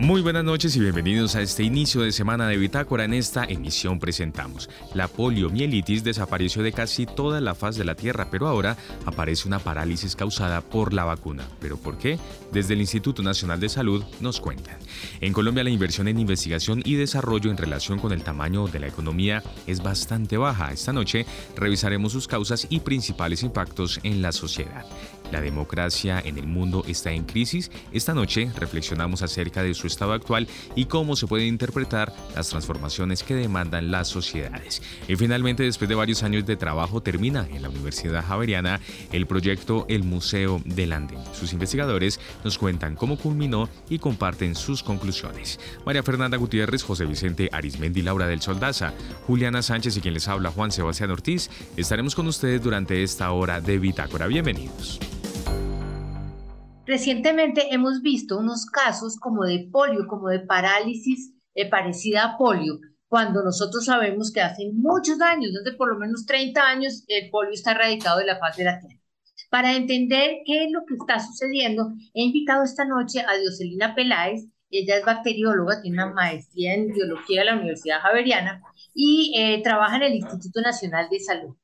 Muy buenas noches y bienvenidos a este inicio de semana de Bitácora. En esta emisión presentamos la poliomielitis desapareció de casi toda la faz de la Tierra, pero ahora aparece una parálisis causada por la vacuna. ¿Pero por qué? Desde el Instituto Nacional de Salud nos cuentan. En Colombia la inversión en investigación y desarrollo en relación con el tamaño de la economía es bastante baja. Esta noche revisaremos sus causas y principales impactos en la sociedad. La democracia en el mundo está en crisis. Esta noche reflexionamos acerca de su estado actual y cómo se pueden interpretar las transformaciones que demandan las sociedades. Y finalmente, después de varios años de trabajo, termina en la Universidad Javeriana el proyecto El Museo del Andén. Sus investigadores nos cuentan cómo culminó y comparten sus conclusiones. María Fernanda Gutiérrez, José Vicente Arismendi, Laura del Soldaza, Juliana Sánchez y quien les habla Juan Sebastián Ortiz, estaremos con ustedes durante esta hora de Bitácora. Bienvenidos. Recientemente hemos visto unos casos como de polio, como de parálisis eh, parecida a polio, cuando nosotros sabemos que hace muchos años, desde por lo menos 30 años, el polio está erradicado de la faz de la Tierra. Para entender qué es lo que está sucediendo, he invitado esta noche a Dioselina Peláez, ella es bacterióloga, tiene una maestría en biología de la Universidad Javeriana y eh, trabaja en el Instituto Nacional de Salud.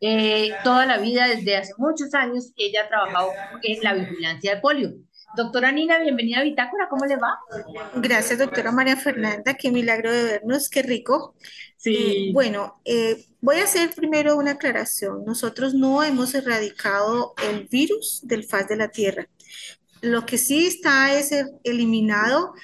Eh, toda la vida, desde hace muchos años, ella ha trabajado en la vigilancia de polio. Doctora Nina, bienvenida a Bitácora, ¿cómo le va? Gracias, doctora María Fernanda, qué milagro de vernos, qué rico. Sí. Eh, bueno, voy a hacer primero una aclaración. Nosotros no hemos erradicado el virus del faz de la Tierra. Lo que sí está es eliminado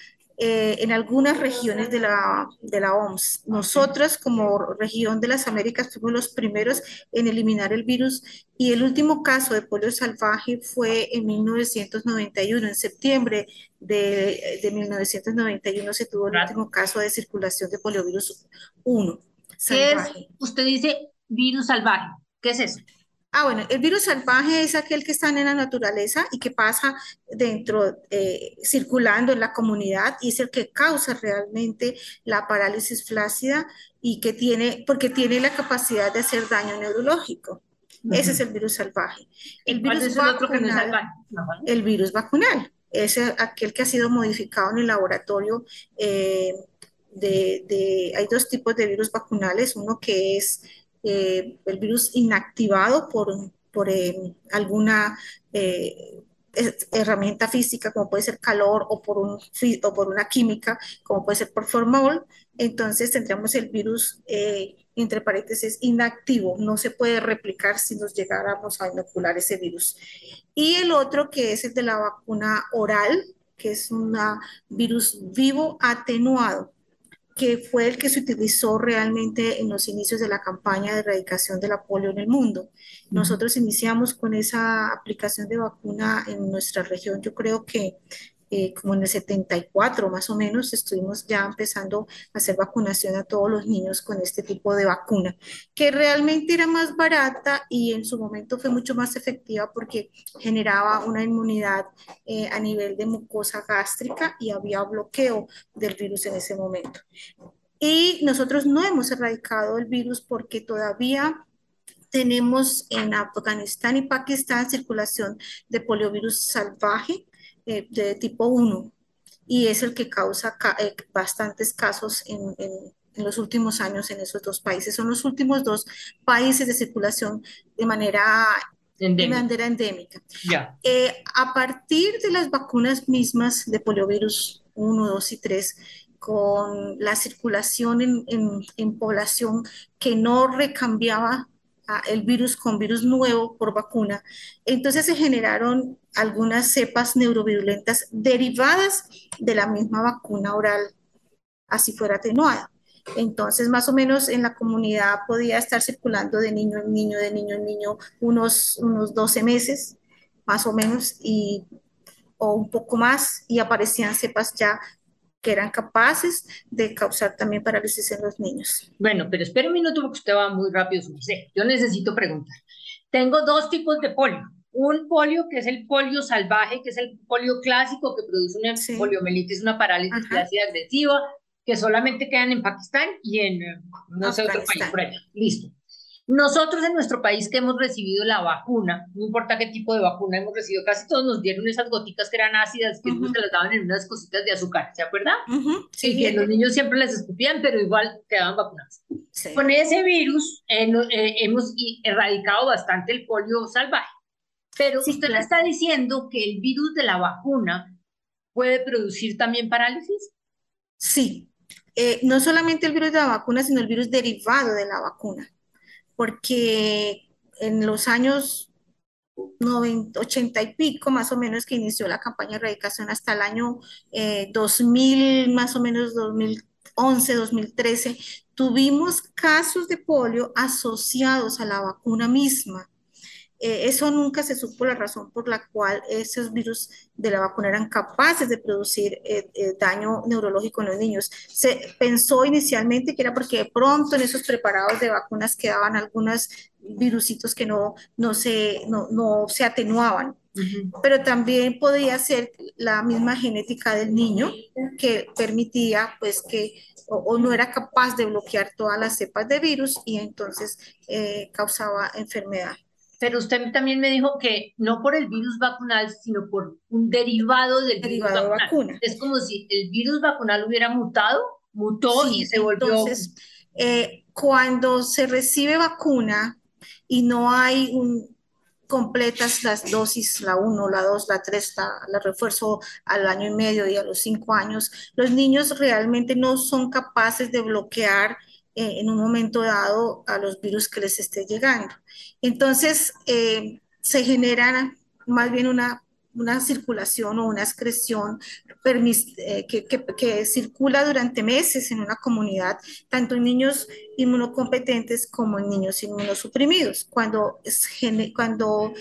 eh, en algunas regiones de la, de la OMS. Nosotros, como región de las Américas, fuimos los primeros en eliminar el virus y el último caso de polio salvaje fue en 1991, en septiembre de, de 1991 se tuvo el último caso de circulación de poliovirus 1. ¿Qué es? Usted dice virus salvaje. ¿Qué es eso? Ah, bueno, el virus salvaje es aquel que está en la naturaleza y que pasa dentro, eh, circulando en la comunidad y es el que causa realmente la parálisis flácida y que tiene, porque tiene la capacidad de hacer daño neurológico. Ese es el virus salvaje. El virus es el otro que no salvaje? El virus vacunal es aquel que ha sido modificado en el laboratorio. Eh, de, de, hay dos tipos de virus vacunales, uno que es eh, el virus inactivado por, por eh, alguna eh, herramienta física, como puede ser calor, o por, un, o por una química, como puede ser por formol, entonces tendríamos el virus, entre paréntesis, inactivo, no se puede replicar si nos llegáramos a inocular ese virus. Y el otro que es el de la vacuna oral, que es un virus vivo atenuado que fue el que se utilizó realmente en los inicios de la campaña de erradicación de la polio en el mundo. Nosotros iniciamos con esa aplicación de vacuna en nuestra región, yo creo que eh, como en el 74 más o menos, estuvimos ya empezando a hacer vacunación a todos los niños con este tipo de vacuna, que realmente era más barata y en su momento fue mucho más efectiva porque generaba una inmunidad eh, a nivel de mucosa gástrica y había bloqueo del virus en ese momento. Y nosotros no hemos erradicado el virus porque todavía tenemos en Afganistán y Pakistán circulación de poliovirus salvaje, eh, de tipo 1 y es el que causa eh, bastantes casos en, en, los últimos años en esos dos países. Son los últimos dos países de circulación de manera endémica. De manera endémica. Eh, a partir de las vacunas mismas de poliovirus 1, 2 y 3, con la circulación en, en población que no recambiaba el virus con virus nuevo por vacuna. Entonces se generaron algunas cepas neurovirulentas derivadas de la misma vacuna oral, así fuera atenuada. Entonces, más o menos en la comunidad podía estar circulando de niño en niño, de niño en niño, unos, unos 12 meses, más o menos, y, o un poco más, y aparecían cepas ya que eran capaces de causar también parálisis en los niños. Bueno, pero espera un minuto porque usted va muy rápido, Yo necesito preguntar. Tengo dos tipos de polio. Un polio que es el polio salvaje, que es el polio clásico que produce una poliomielitis, una parálisis flácida agresiva, que solamente quedan en Pakistán y en no sé otro país por allá. Listo. Nosotros en nuestro país que hemos recibido la vacuna, no importa qué tipo de vacuna hemos recibido, casi todos nos dieron esas goticas que eran ácidas, que se las daban en unas cositas de azúcar, ¿se acuerdan? Sí, que los niños siempre les escupían, pero igual quedaban vacunados. Con ese virus eh, eh, hemos erradicado bastante el polio salvaje. Pero usted le está diciendo que el virus de la vacuna puede producir también parálisis. Sí, eh, no solamente el virus de la vacuna, sino el virus derivado de la vacuna porque en los años 90, 80 y pico, más o menos, que inició la campaña de erradicación hasta el año 2000, eh, más o menos 2011, 2013, tuvimos casos de polio asociados a la vacuna misma. Eh, eso nunca se supo la razón por la cual esos virus de la vacuna eran capaces de producir eh, eh, daño neurológico en los niños. Se pensó inicialmente que era porque de pronto en esos preparados de vacunas quedaban algunos virusitos que no, no, se, no, no se atenuaban. Pero también podía ser la misma genética del niño que permitía pues que o, no era capaz de bloquear todas las cepas de virus y entonces causaba enfermedad. Pero usted también me dijo que no por el virus vacunal, sino por un derivado del virus vacunal. Es como si el virus vacunal hubiera mutado, mutó y se volvió. Entonces, eh, cuando se recibe vacuna y no hay un, completas las dosis, la 1, la 2, la 3, la, la, refuerzo al año y medio y a los 5 años, los niños realmente no son capaces de bloquear eh, en un momento dado a los virus que les esté llegando. Entonces, eh, se genera más bien una, una circulación o una excreción eh, que, que, circula durante meses en una comunidad, tanto en niños inmunocompetentes como en niños inmunosuprimidos. Cuando, cuando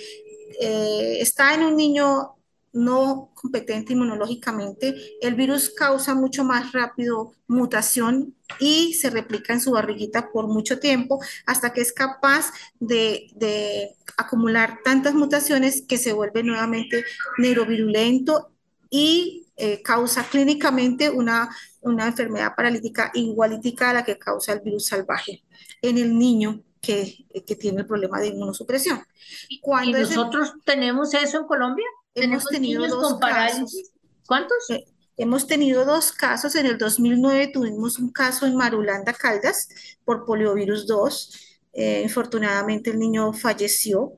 está en un niño no competente inmunológicamente, el virus causa mucho más rápido mutación y se replica en su barriguita por mucho tiempo hasta que es capaz de, acumular tantas mutaciones que se vuelve nuevamente neurovirulento y eh, causa clínicamente una, una enfermedad paralítica igualítica a la que causa el virus salvaje en el niño que, tiene el problema de inmunosupresión. ¿Y nosotros tenemos eso en Colombia? Hemos tenido dos casos. ¿Cuántos? Eh, hemos tenido dos casos. En el 2009 tuvimos un caso en Marulanda, Caldas, por poliovirus 2. Eh, infortunadamente el niño falleció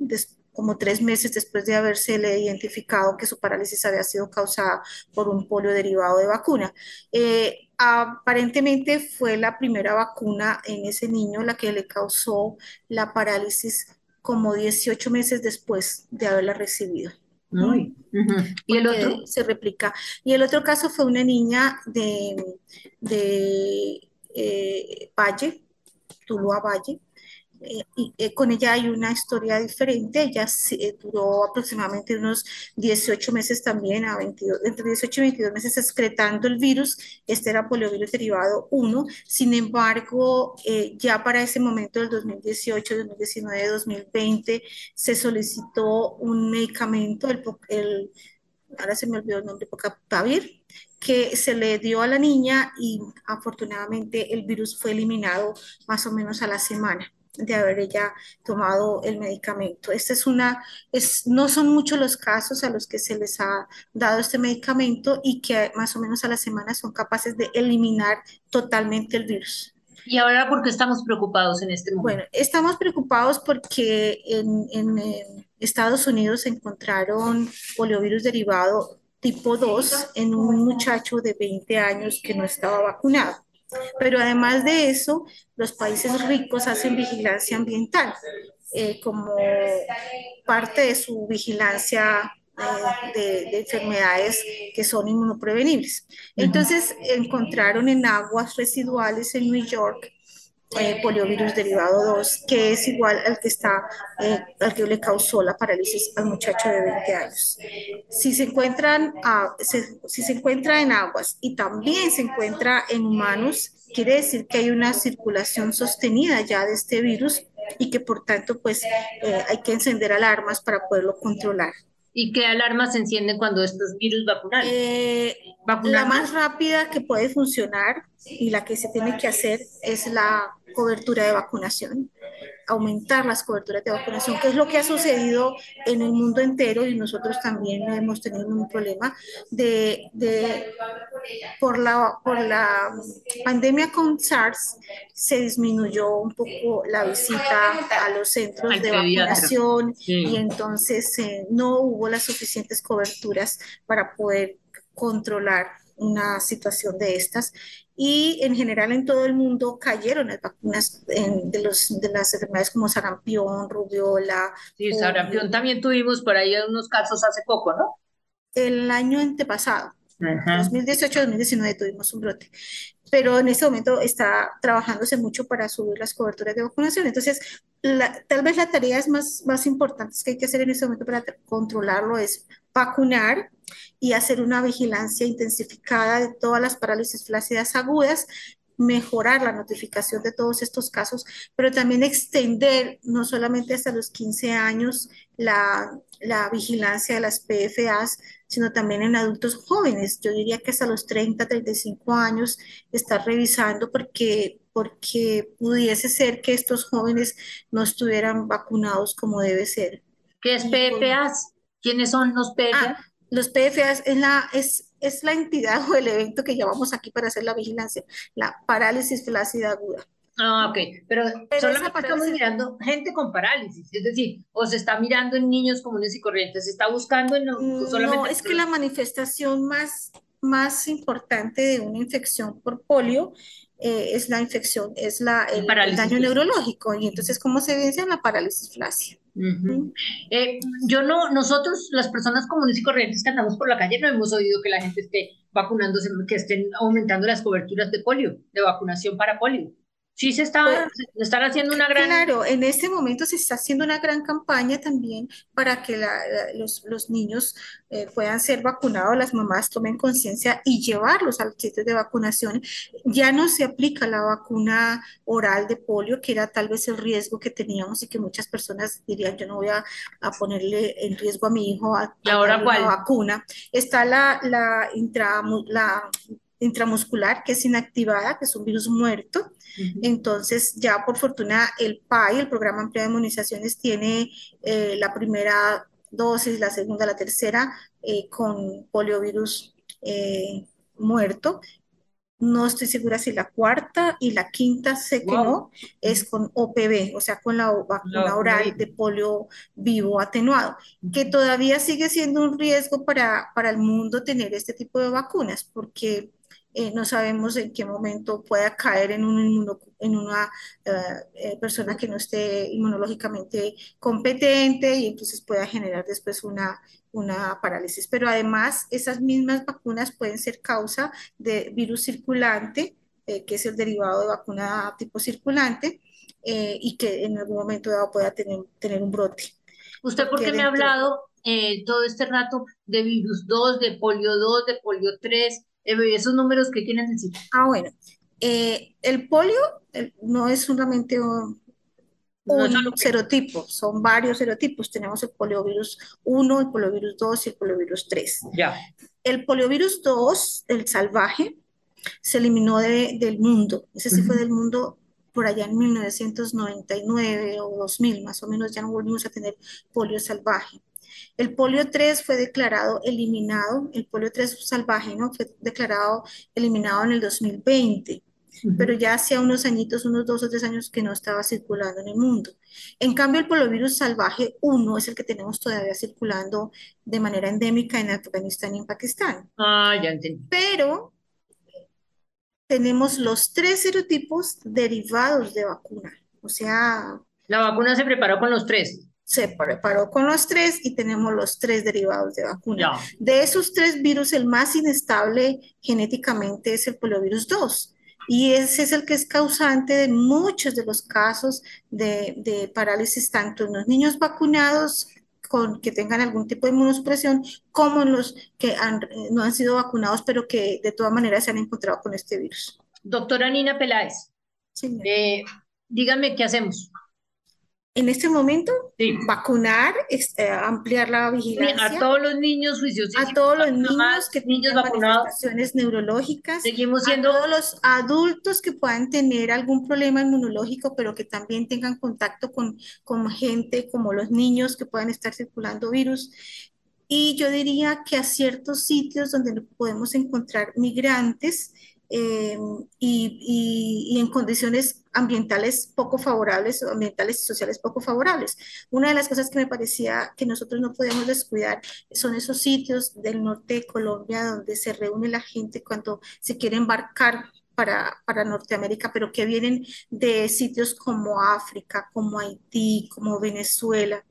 como tres meses después de haberse identificado que su parálisis había sido causada por un polio derivado de vacuna. Eh, aparentemente fue la primera vacuna en ese niño la que le causó la parálisis como 18 meses después de haberla recibido. ¿Y el otro? Se replica. Y el otro caso fue una niña de, de eh, Valle, Tuluá Valle, eh, eh, con ella hay una historia diferente. Ella duró aproximadamente unos 18 meses también, a 22, entre 18 y 22 meses excretando el virus. Este era poliovirus derivado 1. Sin embargo, eh, ya para ese momento del 2018, 2019, 2020, se solicitó un medicamento, el, el ahora se me olvidó el nombre, Pavir, que se le dio a la niña y afortunadamente el virus fue eliminado más o menos a la semana de haber ella tomado el medicamento. Esta es una, es, no son muchos los casos a los que se les ha dado este medicamento y que más o menos a la semana son capaces de eliminar totalmente el virus. ¿Y ahora por qué estamos preocupados en este momento? Bueno, estamos preocupados porque en, en, Estados Unidos se encontraron poliovirus derivado tipo 2 en un muchacho de 20 años que no estaba vacunado. Pero además de eso, los países ricos hacen vigilancia ambiental eh, como parte de su vigilancia eh, de, enfermedades que son inmunoprevenibles. Entonces encontraron en aguas residuales en New York eh, poliovirus derivado 2, que es igual al que está, eh, al que le causó la parálisis al muchacho de 20 años. Si se encuentran, si se encuentra en aguas y también se encuentra en humanos, quiere decir que hay una circulación sostenida ya de este virus y que por tanto pues eh, hay que encender alarmas para poderlo controlar. ¿Y qué alarmas se encienden cuando estos virus vacunan? Eh, la más rápida que puede funcionar y la que se tiene que hacer es la cobertura de vacunación aumentar las coberturas de vacunación, que es lo que ha sucedido en el mundo entero y nosotros también hemos tenido un problema de, de por, la, por la pandemia con SARS se disminuyó un poco la visita a los centros de vacunación y entonces eh, no hubo las suficientes coberturas para poder controlar una situación de estas y en general en todo el mundo cayeron las vacunas de, los, de las enfermedades como sarampión, rubiola. Sí, sarampión también tuvimos por ahí unos casos hace poco, ¿no? El año antepasado, 2018-2019 tuvimos un brote, pero en este momento está trabajándose mucho para subir las coberturas de vacunación. Entonces, tal vez la tarea más, más importante que hay que hacer en este momento para controlarlo es vacunar y hacer una vigilancia intensificada de todas las parálisis flácidas agudas, mejorar la notificación de todos estos casos, pero también extender no solamente hasta los 15 años la, la vigilancia de las PFAs, sino también en adultos jóvenes. Yo diría que hasta los 30, 35 años estar revisando porque, porque pudiese ser que estos jóvenes no estuvieran vacunados como debe ser. ¿Qué es PFAs? ¿Quiénes son los PFAs? Ah, los PFAs es la, es, es la entidad o el evento que llamamos aquí para hacer la vigilancia, la parálisis flácida aguda. Ah, ok, pero, solamente estamos mirando gente con parálisis, es decir, o se está mirando en niños comunes y corrientes, se está buscando en mm, solamente... No, es que la manifestación más, más importante de una infección por polio eh, es la infección, es la, el, daño neurológico, y entonces, ¿cómo se evidencia la parálisis flácida? Eh, yo no, nosotros, las personas comunes y corrientes que andamos por la calle, no hemos oído que la gente esté vacunándose, que estén aumentando las coberturas de polio, de vacunación para polio. Sí, se está, pues, están haciendo una gran... Claro, en este momento se está haciendo una gran campaña también para que los, los, niños eh, puedan ser vacunados, las mamás tomen conciencia y llevarlos al sitio de vacunación. Ya no se aplica la vacuna oral de polio, que era tal vez el riesgo que teníamos y que muchas personas dirían, yo no voy a, a ponerle en riesgo a mi hijo a, ¿Y ahora cuál? vacuna. Está la, la, intra, la intramuscular, que es inactivada, que es un virus muerto. Entonces, ya por fortuna, el PAI, el Programa Ampliado de Inmunizaciones, tiene eh, la primera dosis, la segunda, la tercera, eh, con poliovirus eh, muerto. No estoy segura si la cuarta y la quinta, sé que no, es con OPV, o sea, con la vacuna oral de polio vivo atenuado, que todavía sigue siendo un riesgo para, para el mundo tener este tipo de vacunas, porque eh, no sabemos en qué momento pueda caer en, un en una eh, persona que no esté inmunológicamente competente y entonces pueda generar después una, una parálisis. Pero además, esas mismas vacunas pueden ser causa de virus circulante, que es el derivado de vacuna tipo circulante, y que en algún momento dado pueda tener, tener un brote. ¿Usted por qué me ha hablado todo este rato de virus 2, de polio 2, de polio 3? Eh, ¿Esos números qué quieren decir? Ah, bueno. Eh, el polio no es solamente un, serotipo, son varios serotipos. Tenemos el poliovirus 1, el poliovirus 2 y el poliovirus 3. Ya. El poliovirus 2, el salvaje, se eliminó del mundo. Ese sí fue del mundo por allá en 1999 o 2000, más o menos, ya no volvimos a tener polio salvaje. El polio 3 fue declarado eliminado, el polio 3 salvaje, ¿no? Fue declarado eliminado en el 2020, pero ya hacía unos añitos, unos dos o tres años que no estaba circulando en el mundo. En cambio, el poliovirus salvaje 1 es el que tenemos todavía circulando de manera endémica en Afganistán y en Pakistán. Ah, ya entendí. Pero tenemos los tres serotipos derivados de vacuna, o sea... La vacuna se preparó con los tres se preparó con los tres y tenemos los tres derivados de vacuna. De esos tres virus, el más inestable genéticamente es el poliovirus 2. Y ese es el que es causante de muchos de los casos de, parálisis, tanto en los niños vacunados con que tengan algún tipo de inmunosupresión, como en los que no han sido vacunados, pero que de todas maneras se han encontrado con este virus. Doctora Nina Peláez, eh, dígame qué hacemos. En este momento, vacunar, eh, ampliar la vigilancia. a todos los niños juiciosos. A todos los niños que niños vacunados. manifestaciones neurológicas. Seguimos siendo. A todos los adultos que puedan tener algún problema inmunológico, pero que también tengan contacto con, con gente como los niños que puedan estar circulando virus. Y yo diría que a ciertos sitios donde podemos encontrar migrantes, eh, y, en condiciones ambientales poco favorables, ambientales y sociales poco favorables. Una de las cosas que me parecía que nosotros no podemos descuidar son esos sitios del norte de Colombia donde se reúne la gente cuando se quiere embarcar para, para, Norteamérica, pero que vienen de sitios como África, como Haití, como Venezuela.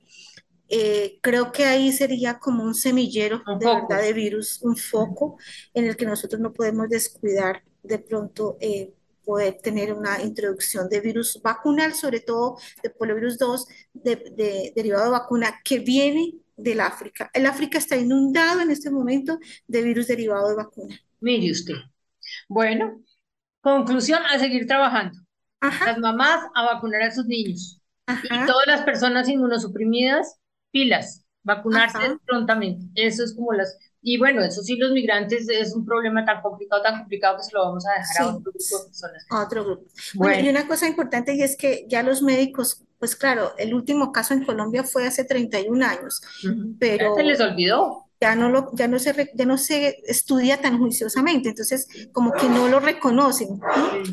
Eh, creo que ahí sería como un semillero de verdad de virus, un foco en el que nosotros no podemos descuidar de pronto eh, poder tener una introducción de virus vacunal, sobre todo de poliovirus 2, de, derivado de vacuna que viene del África. El África está inundado en este momento de virus derivado de vacuna. Mire usted. Bueno, conclusión, a seguir trabajando. Las mamás a vacunar a sus niños. Y todas las personas inmunosuprimidas, pilas, vacunarse prontamente. Eso es como las y bueno, eso sí, los migrantes es un problema tan complicado, tan complicado que se lo vamos a dejar a otro grupo de personas. A otro grupo. Bueno. y una cosa importante y es que ya los médicos, pues claro, el último caso en Colombia fue hace 31 años, pero... Ya se les olvidó. Ya no, lo, ya, no se, ya no se estudia tan juiciosamente, entonces como que no lo reconocen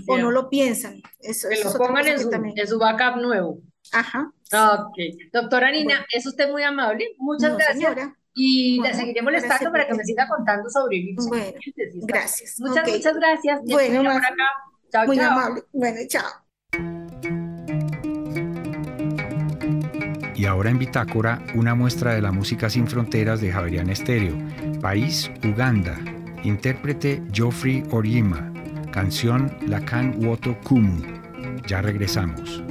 o no lo piensan. Eso, que lo pongan en su, en su backup nuevo. Ajá. Ok. Doctora Nina, es usted muy amable. Muchas gracias. Señora. Y la seguiré molestando para que me siga contando sobre el Bueno, gracias. Muchas, muchas gracias. Bueno, por acá. Chao, muy amable. Bueno, chao. Y ahora en Bitácora, una muestra de la música sin fronteras de Javerian Estéreo. País, Uganda. Intérprete Geoffrey Orima. Canción Lakan Woto Kumu. Ya regresamos.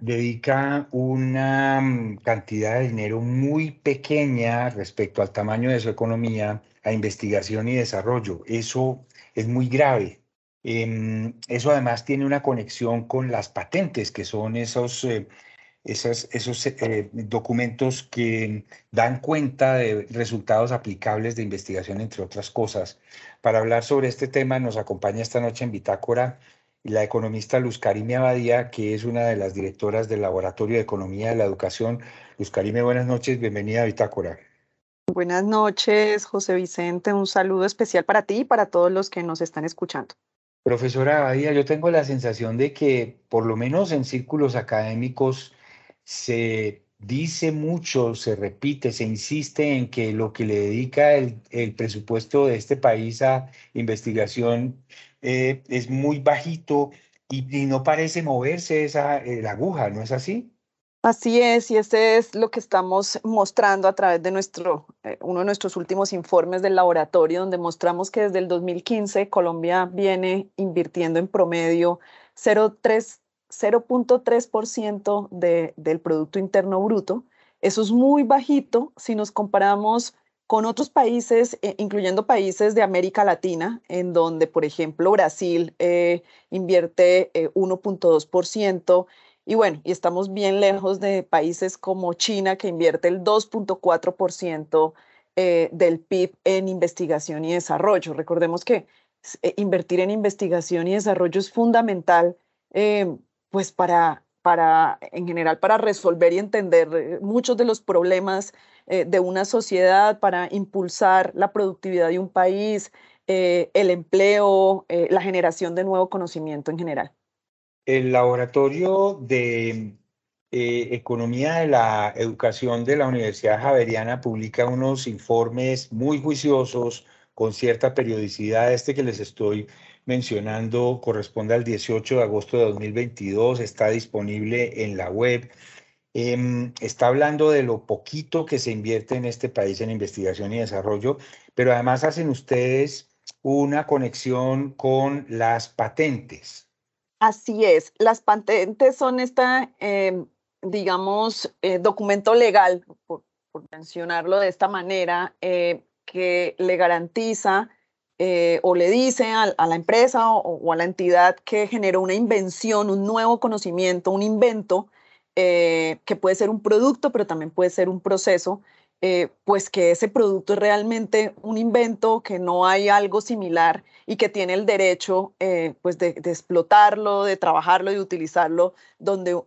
Dedica una mm, cantidad de dinero muy pequeña respecto al tamaño de su economía a investigación y desarrollo. Eso es muy grave. Em, eso además tiene una conexión con las patentes, que son esos, eh, esos eh, documentos que dan cuenta de resultados aplicables de investigación, entre otras cosas. Para hablar sobre este tema nos acompaña esta noche en Bitácora la economista Luz Karime Abadía, que es una de las directoras del Laboratorio de Economía de la Educación. Luz Karime, buenas noches, bienvenida a Bitácora. Buenas noches, José Vicente. Un saludo especial para ti y para todos los que nos están escuchando. Profesora Abadía, yo tengo la sensación de que, por lo menos en círculos académicos, se dice mucho, se repite, se insiste en que lo que le dedica el, el presupuesto de este país a investigación eh, es muy bajito y, no parece moverse esa eh, la aguja, ¿no es así? Así es, y ese es lo que estamos mostrando a través de nuestro, eh, uno de nuestros últimos informes del laboratorio, donde mostramos que desde el 2015 Colombia viene invirtiendo en promedio 0.3% de, del Producto Interno Bruto. Eso es muy bajito si nos comparamos con otros países, eh, incluyendo países de América Latina, en donde, por ejemplo, Brasil eh, invierte 1.2%, eh, y bueno, y estamos bien lejos de países como China, que invierte el 2.4% del PIB en investigación y desarrollo. Recordemos que invertir en investigación y desarrollo es fundamental, pues para, para, en general, para resolver y entender muchos de los problemas eh, de una sociedad para impulsar la productividad de un país, eh, el empleo, eh, la generación de nuevo conocimiento en general. El laboratorio de eh, Economía de la Educación de la Universidad Javeriana publica unos informes muy juiciosos con cierta periodicidad. Este que les estoy mencionando corresponde al 18 de agosto de 2022, está disponible en la web. Em, está hablando de lo poquito que se invierte en este país en investigación y desarrollo, pero además hacen ustedes una conexión con las patentes. Así es, las patentes son esta, em, digamos, eh, documento legal, por, mencionarlo de esta manera, eh, que le garantiza eh, o le dice a, la empresa o, a la entidad que generó una invención, un nuevo conocimiento, un invento, que puede ser un producto, pero también puede ser un proceso, eh, pues que ese producto es realmente un invento, que no hay algo similar y que tiene el derecho eh, pues de, explotarlo, de trabajarlo y utilizarlo donde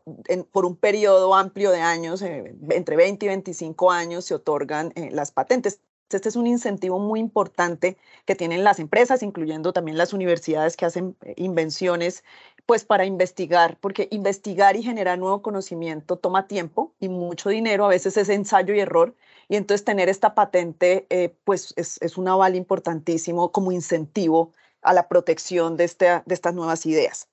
por un periodo amplio de años, eh, entre 20 y 25 años, se otorgan las patentes. Este es un incentivo muy importante que tienen las empresas, incluyendo también las universidades que hacen invenciones, pues para investigar, porque investigar y generar nuevo conocimiento toma tiempo y mucho dinero, a veces es ensayo y error, y entonces tener esta patente, eh, pues es, un aval importantísimo como incentivo a la protección de, este, de estas nuevas ideas.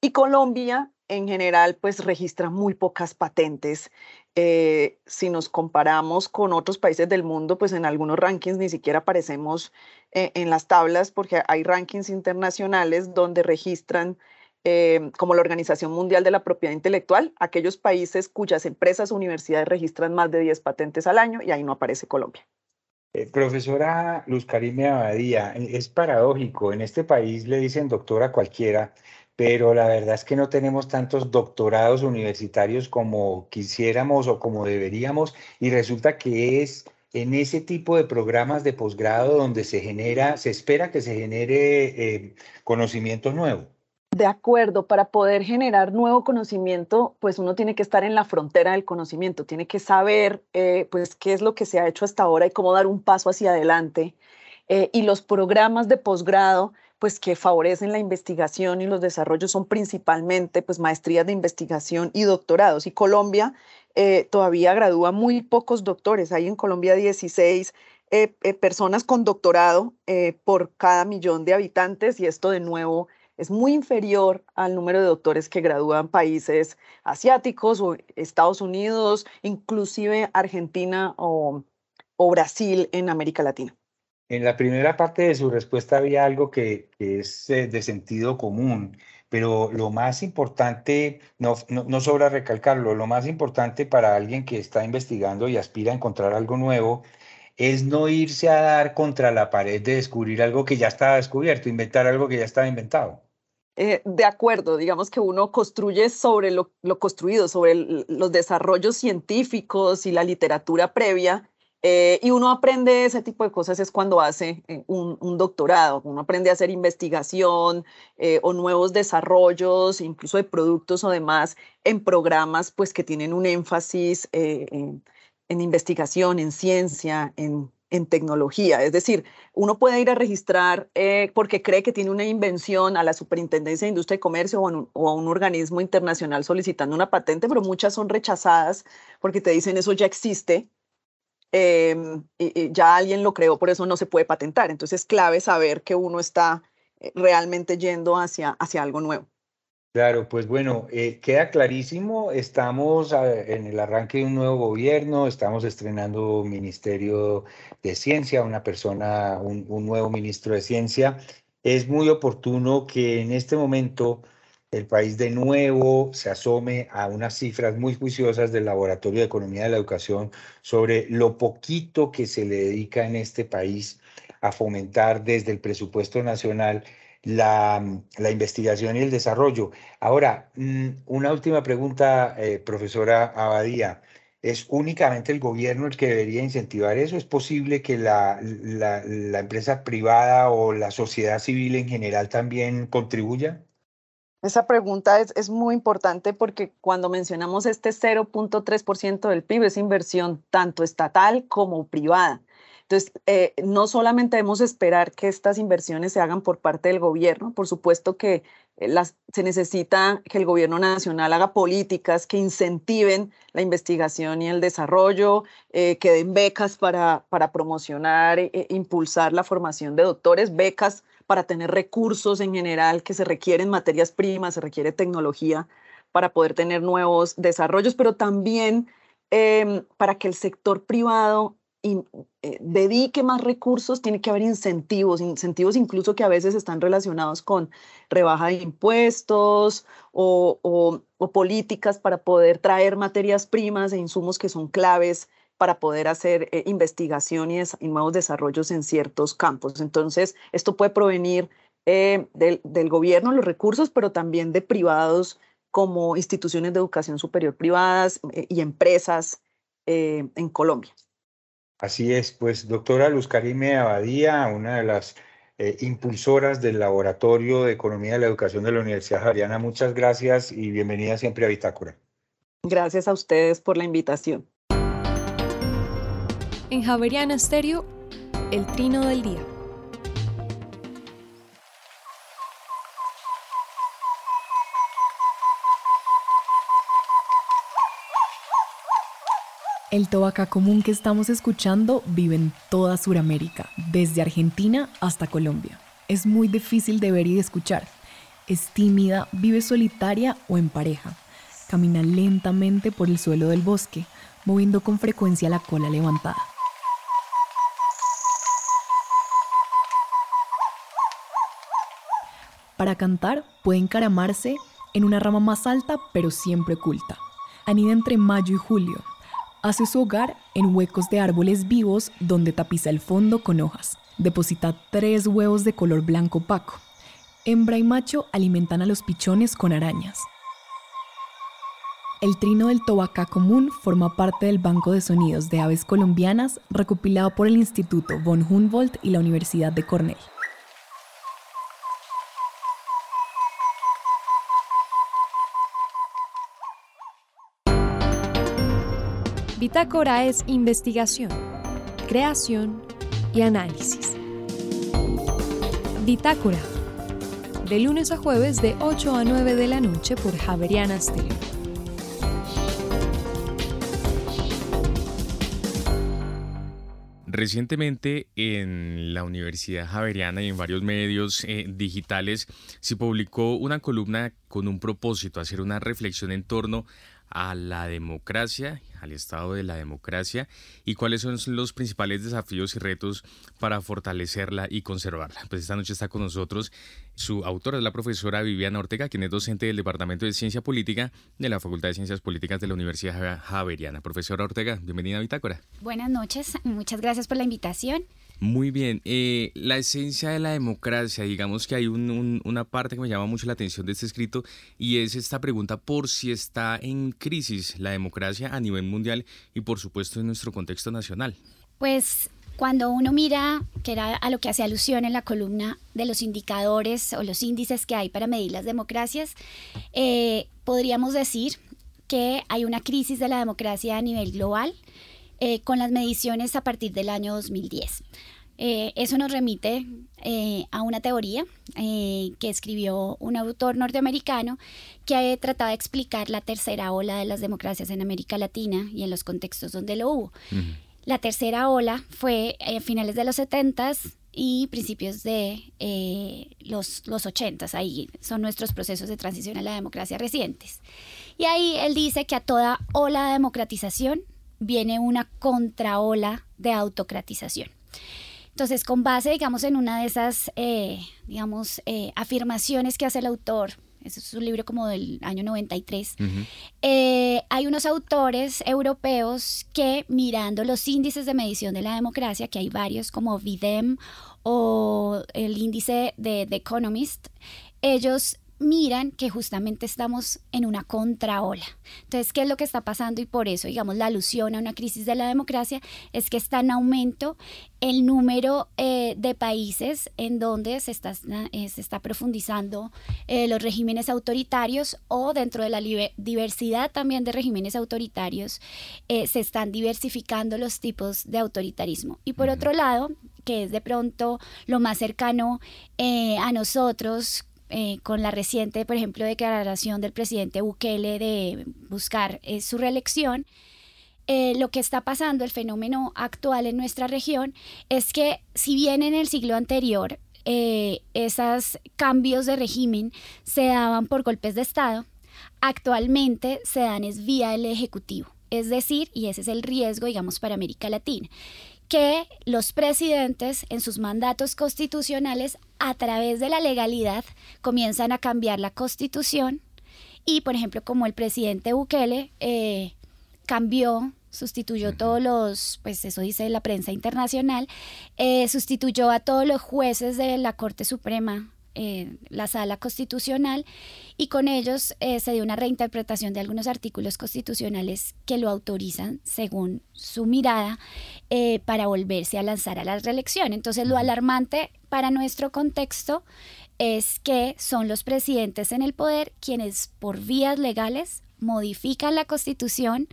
Y Colombia, en general, pues registra muy pocas patentes. Eh, si nos comparamos con otros países del mundo, pues en algunos rankings ni siquiera aparecemos eh, en las tablas porque hay rankings internacionales donde registran Em, como la Organización Mundial de la Propiedad Intelectual, aquellos países cuyas empresas o universidades registran más de 10 patentes al año y ahí no aparece Colombia. Eh, profesora Luz Karime Abadía, eh, es paradójico, en este país le dicen doctora cualquiera, pero la verdad es que no tenemos tantos doctorados universitarios como quisiéramos o como deberíamos y resulta que es en ese tipo de programas de posgrado donde se genera, se espera que se genere eh, conocimiento nuevo. De acuerdo, para poder generar nuevo conocimiento, pues uno tiene que estar en la frontera del conocimiento, tiene que saber eh, pues qué es lo que se ha hecho hasta ahora y cómo dar un paso hacia adelante. Eh, y los programas de posgrado, pues que favorecen la investigación y los desarrollos son principalmente pues maestrías de investigación y doctorados. Y Colombia eh, todavía gradúa muy pocos doctores, hay en Colombia 16 personas con doctorado por cada millón de habitantes y esto de nuevo es muy inferior al número de doctores que gradúan países asiáticos o Estados Unidos, inclusive Argentina o, Brasil en América Latina. En la primera parte de su respuesta había algo que, es eh, de sentido común, pero lo más importante, no, no, sobra recalcarlo, lo más importante para alguien que está investigando y aspira a encontrar algo nuevo es no irse a dar contra la pared de descubrir algo que ya estaba descubierto, inventar algo que ya estaba inventado. Eh, de acuerdo, digamos que uno construye sobre lo, construido, sobre los desarrollos científicos y la literatura previa, eh, y uno aprende ese tipo de cosas es cuando hace eh, un, doctorado, uno aprende a hacer investigación o nuevos desarrollos, incluso de productos o demás, en programas pues, que tienen un énfasis en, investigación, en ciencia, en tecnología. Es decir, uno puede ir a registrar eh, porque cree que tiene una invención a la Superintendencia de Industria y Comercio o, a un organismo internacional solicitando una patente, pero muchas son rechazadas porque te dicen eso ya existe, em, ya alguien lo creó, por eso no se puede patentar. Entonces es clave saber que uno está eh, realmente yendo hacia, hacia algo nuevo. Claro, pues bueno, eh, queda clarísimo, estamos en el arranque de un nuevo gobierno, estamos estrenando Ministerio de Ciencia, una persona, un, nuevo ministro de Ciencia. Es muy oportuno que en este momento el país de nuevo se asome a unas cifras muy juiciosas del Laboratorio de Economía de la Educación sobre lo poquito que se le dedica en este país a fomentar desde el presupuesto nacional la, investigación y el desarrollo. Ahora, mm, una última pregunta, eh, profesora Abadía. ¿Es únicamente el gobierno el que debería incentivar eso? ¿Es posible que la, la, empresa privada o la sociedad civil en general también contribuya? Esa pregunta es, es, muy importante porque cuando mencionamos este 0.3% del PIB es inversión tanto estatal como privada. Entonces, eh, no solamente debemos esperar que estas inversiones se hagan por parte del gobierno, por supuesto que eh, se necesita que el gobierno nacional haga políticas que incentiven la investigación y el desarrollo, eh, que den becas para, para promocionar e impulsar la formación de doctores, becas para tener recursos en general que se requieren materias primas, se requiere tecnología para poder tener nuevos desarrollos, pero también em, para que el sector privado eh, dedique más recursos, tiene que haber incentivos, incentivos incluso que a veces están relacionados con rebaja de impuestos o, políticas para poder traer materias primas e insumos que son claves para poder hacer eh, investigación y, nuevos desarrollos en ciertos campos. Entonces, esto puede provenir eh, del, del, gobierno, los recursos, pero también de privados como instituciones de educación superior privadas y empresas en Colombia. Así es, pues doctora Luz Karime Abadía, una de las eh, impulsoras del Laboratorio de Economía de la Educación de la Universidad Javeriana, muchas gracias y bienvenida siempre a Bitácora. Gracias a ustedes por la invitación. En Javeriana Estéreo, el trino del día. El tobacá común que estamos escuchando vive en toda Sudamérica, desde Argentina hasta Colombia. Es muy difícil de ver y de escuchar. Es tímida, vive solitaria o en pareja. Camina lentamente por el suelo del bosque, moviendo con frecuencia la cola levantada. Para cantar puede encaramarse en una rama más alta pero siempre oculta. Anida entre mayo y julio, Hace su hogar en huecos de árboles vivos donde tapiza el fondo con hojas. Deposita tres huevos de color blanco opaco. Hembra y macho alimentan a los pichones con arañas. El trino del tobacá común forma parte del Banco de Sonidos de Aves Colombianas recopilado por el Instituto von Humboldt y la Universidad de Cornell. Bitácora es investigación, creación y análisis. Bitácora, de lunes a jueves de 8 a 9 de la noche por Javeriana Stereo. Recientemente en la Universidad Javeriana y en varios medios eh, digitales se publicó una columna con un propósito, hacer una reflexión en torno a la democracia, al estado de la democracia y cuáles son los principales desafíos y retos para fortalecerla y conservarla. Pues esta noche está con nosotros su autora, la profesora Viviana Ortega, quien es docente del Departamento de Ciencia Política de la Facultad de Ciencias Políticas de la Universidad Javeriana. Profesora Ortega, bienvenida a Bitácora. Buenas noches, muchas gracias por la invitación. Muy bien, eh, la esencia de la democracia, digamos que hay una parte que me llama mucho la atención de este escrito y es esta pregunta por si está en crisis la democracia a nivel mundial y por supuesto en nuestro contexto nacional. Pues cuando uno mira, que era a lo que hace alusión en la columna de los indicadores o los índices que hay para medir las democracias, eh, podríamos decir que hay una crisis de la democracia a nivel global eh, con las mediciones a partir del año 2010. Eh, eso nos remite eh, a una teoría que escribió un autor norteamericano que trataba de explicar la tercera ola de las democracias en América Latina y en los contextos donde lo hubo. La tercera ola fue a finales de los 70 y principios de los, los 80 ahí son nuestros procesos de transición a la democracia recientes. Y ahí él dice que a toda ola de democratización viene una contraola de autocratización. Entonces, con base, digamos, en una de esas, eh, digamos, eh, afirmaciones que hace el autor, ese es un libro como del año 93, eh, hay unos autores europeos que mirando los índices de medición de la democracia, que hay varios como VIDEM o el índice de The Economist, ellos miran que justamente estamos en una contraola. Entonces, ¿qué es lo que está pasando? Y por eso, digamos, la alusión a una crisis de la democracia es que está en aumento el número eh, de países en donde se está, eh, se está profundizando eh, los regímenes autoritarios o dentro de la diversidad también de regímenes autoritarios se están diversificando los tipos de autoritarismo. Y por otro lado, que es de pronto lo más cercano a nosotros, eh, con la reciente, por ejemplo, declaración del presidente Bukele de buscar eh, su reelección, eh, lo que está pasando, el fenómeno actual en nuestra región, es que si bien en el siglo anterior esos cambios de régimen se daban por golpes de Estado, actualmente se dan es vía el Ejecutivo. Es decir, y ese es el riesgo, digamos, para América Latina, que los presidentes en sus mandatos constitucionales a través de la legalidad comienzan a cambiar la constitución. Y, por ejemplo, como el presidente Bukele eh, cambió sustituyó todos los, pues eso dice la prensa internacional, eh, sustituyó a todos los jueces de la Corte Suprema eh, la sala constitucional y con ellos eh, se dio una reinterpretación de algunos artículos constitucionales que lo autorizan, según su mirada, eh, para volverse a lanzar a la reelección. Entonces, lo alarmante para nuestro contexto es que son los presidentes en el poder quienes por vías legales modifican la constitución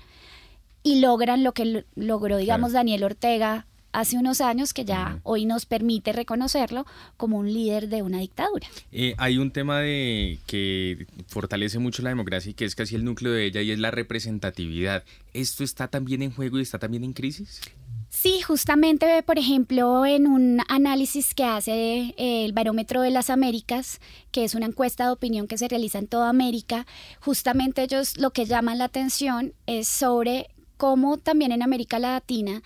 y logran lo que logró, digamos, Daniel Ortega hace unos años que ya hoy nos permite reconocerlo como un líder de una dictadura. Eh, hay un tema de que fortalece mucho la democracia y que es casi el núcleo de ella y es la representatividad. ¿Esto está también en juego y está también en crisis? Sí, justamente, por ejemplo, en un análisis que hace eh, el Barómetro de las Américas, que es una encuesta de opinión que se realiza en toda América, justamente ellos lo que llaman la atención es sobre cómo también en América Latina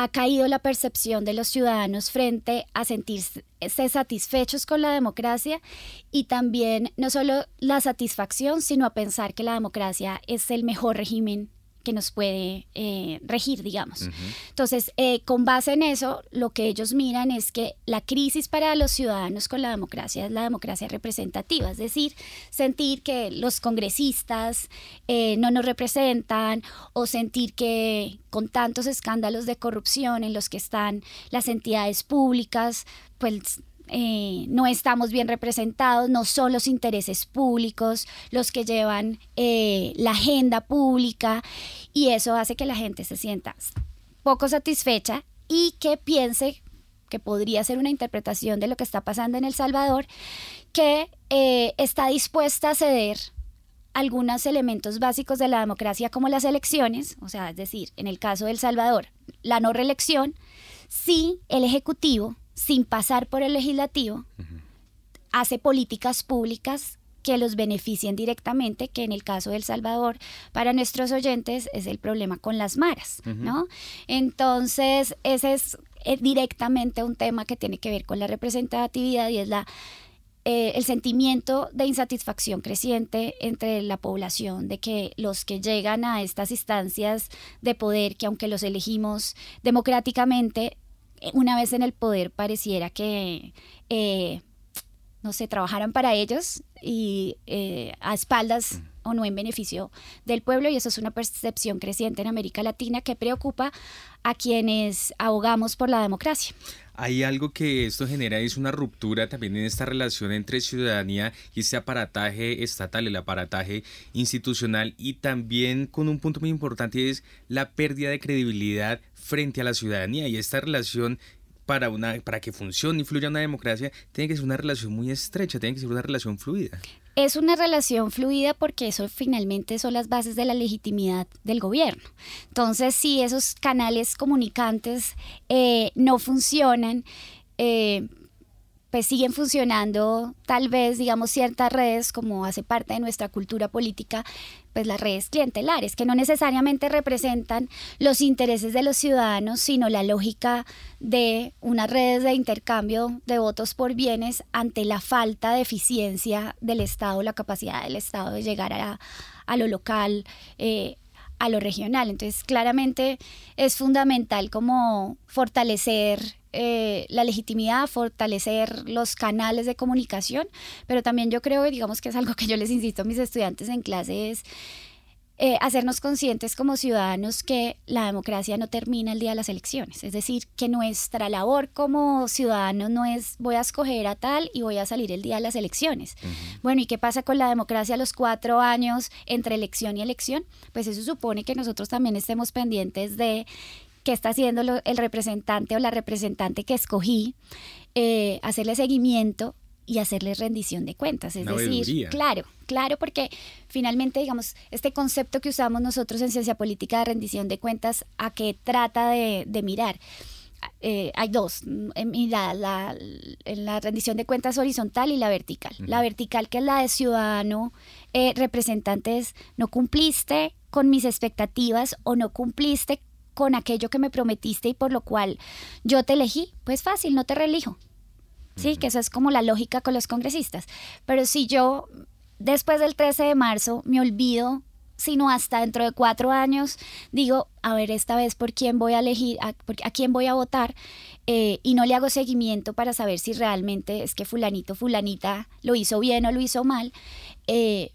ha caído la percepción de los ciudadanos frente a sentirse satisfechos con la democracia y también no solo la satisfacción, sino a pensar que la democracia es el mejor régimen que nos puede eh, regir, digamos. Entonces, eh, con base en eso, lo que ellos miran es que la crisis para los ciudadanos con la democracia es la democracia representativa, es decir, sentir que los congresistas eh, no nos representan o sentir que con tantos escándalos de corrupción en los que están las entidades públicas, pues eh, no estamos bien representados, no son los intereses públicos los que llevan eh, la agenda pública y eso hace que la gente se sienta poco satisfecha y que piense que podría ser una interpretación de lo que está pasando en El Salvador, que eh, está dispuesta a ceder algunos elementos básicos de la democracia como las elecciones, o sea, es decir, en el caso de El Salvador, la no reelección, si el Ejecutivo sin pasar por el legislativo, hace políticas públicas que los beneficien directamente, que en el caso de El Salvador, para nuestros oyentes, es el problema con las maras, ¿no? Entonces, ese es eh, directamente un tema que tiene que ver con la representatividad y es la eh, el sentimiento de insatisfacción creciente entre la población, de que los que llegan a estas instancias de poder, que aunque los elegimos democráticamente, una vez en el poder pareciera que, eh, no sé, trabajaran para ellos y eh, a espaldas o no en beneficio del pueblo y eso es una percepción creciente en América Latina que preocupa a quienes abogamos por la democracia. Hay algo que esto genera, es una ruptura también en esta relación entre ciudadanía y ese aparataje estatal, el aparataje institucional y también con un punto muy importante es la pérdida de credibilidad frente a la ciudadanía y esta relación para, una, para que funcione y fluya una democracia, tiene que ser una relación muy estrecha, tiene que ser una relación fluida. Es una relación fluida porque eso finalmente son las bases de la legitimidad del gobierno. Entonces, si esos canales comunicantes eh, no funcionan, eh, pues siguen funcionando tal vez, digamos, ciertas redes como hace parte de nuestra cultura política, pues las redes clientelares, que no necesariamente representan los intereses de los ciudadanos, sino la lógica de unas redes de intercambio de votos por bienes ante la falta de eficiencia del Estado, la capacidad del Estado de llegar a, lo local, eh, a lo regional. Entonces, claramente es fundamental como fortalecer eh, la legitimidad, fortalecer los canales de comunicación, pero también yo creo, digamos que es algo que yo les insisto a mis estudiantes en clase, es eh, hacernos conscientes como ciudadanos que la democracia no termina el día de las elecciones. Es decir, que nuestra labor como ciudadanos no es voy a escoger a tal y voy a salir el día de las elecciones. Bueno, ¿y qué pasa con la democracia a los cuatro años entre elección y elección? Pues eso supone que nosotros también estemos pendientes de qué está haciendo el representante o la representante que escogí, eh, hacerle seguimiento y hacerles rendición de cuentas. Es decir, claro, claro, porque finalmente, digamos, este concepto que usamos nosotros en ciencia política de rendición de cuentas, ¿a qué trata de, mirar? Eh, hay dos, en la, la, la, rendición de cuentas horizontal y la vertical. La vertical, que es la de ciudadano, eh, representantes, no cumpliste con mis expectativas o no cumpliste con aquello que me prometiste y por lo cual yo te elegí, pues fácil, no te reelijo. Sí, que esa es como la lógica con los congresistas. Pero si yo después del 13 de marzo me olvido, sino hasta dentro de cuatro años, digo, a ver, esta vez por quién voy a elegir, a, a quién voy a votar, eh, y no le hago seguimiento para saber si realmente es que fulanito, fulanita lo hizo bien o lo hizo mal, eh,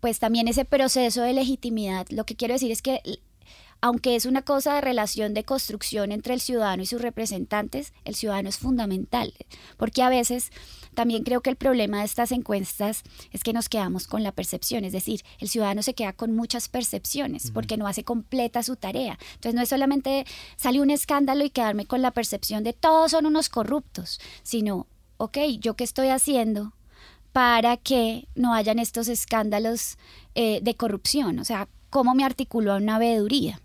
pues también ese proceso de legitimidad, lo que quiero decir es que aunque es una cosa de relación de construcción entre el ciudadano y sus representantes, el ciudadano es fundamental, porque a veces también creo que el problema de estas encuestas es que nos quedamos con la percepción, es decir, el ciudadano se queda con muchas percepciones porque no hace completa su tarea. Entonces no es solamente salir un escándalo y quedarme con la percepción de todos son unos corruptos, sino, ok, ¿yo qué estoy haciendo? para que no hayan estos escándalos eh, de corrupción, o sea, cómo me articulo a una veeduría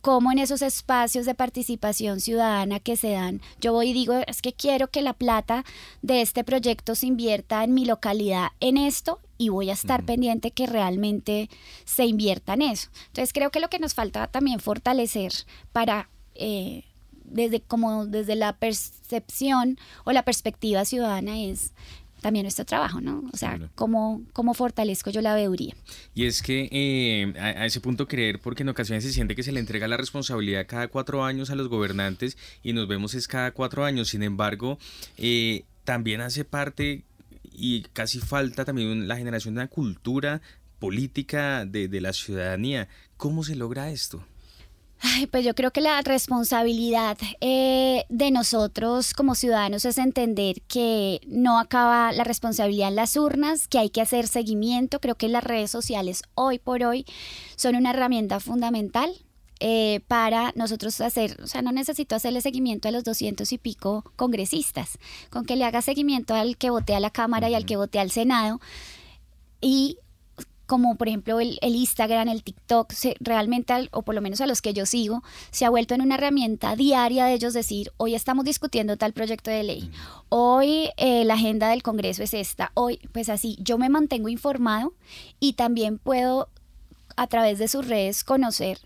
cómo en esos espacios de participación ciudadana que se dan, yo voy y digo, es que quiero que la plata de este proyecto se invierta en mi localidad en esto y voy a estar pendiente que realmente se invierta en eso. Entonces creo que lo que nos falta también fortalecer para... Eh, desde como desde la percepción o la perspectiva ciudadana es también nuestro trabajo, ¿no? O sea, cómo, cómo fortalezco yo la veeduría. Y es que eh, a, ese punto creer, porque en ocasiones se siente que se le entrega la responsabilidad cada cuatro años a los gobernantes y nos vemos es cada cuatro años. Sin embargo, eh, también hace parte y casi falta también la generación de una cultura política de, de la ciudadanía. ¿Cómo se logra esto? Ay, pues yo creo que la responsabilidad eh, de nosotros como ciudadanos es entender que no acaba la responsabilidad en las urnas, que hay que hacer seguimiento. Creo que las redes sociales hoy por hoy son una herramienta fundamental eh, para nosotros hacer, o sea, no necesito hacerle seguimiento a los doscientos y pico congresistas, con que le haga seguimiento al que vote a la Cámara y al que vote al Senado. Y como por ejemplo el, Instagram, el TikTok, realmente, o por lo menos a los que yo sigo, se ha vuelto en una herramienta diaria de ellos decir, hoy estamos discutiendo tal proyecto de ley, hoy eh, la agenda del Congreso es esta, hoy, pues así, yo me mantengo informado y también puedo a través de sus redes conocer,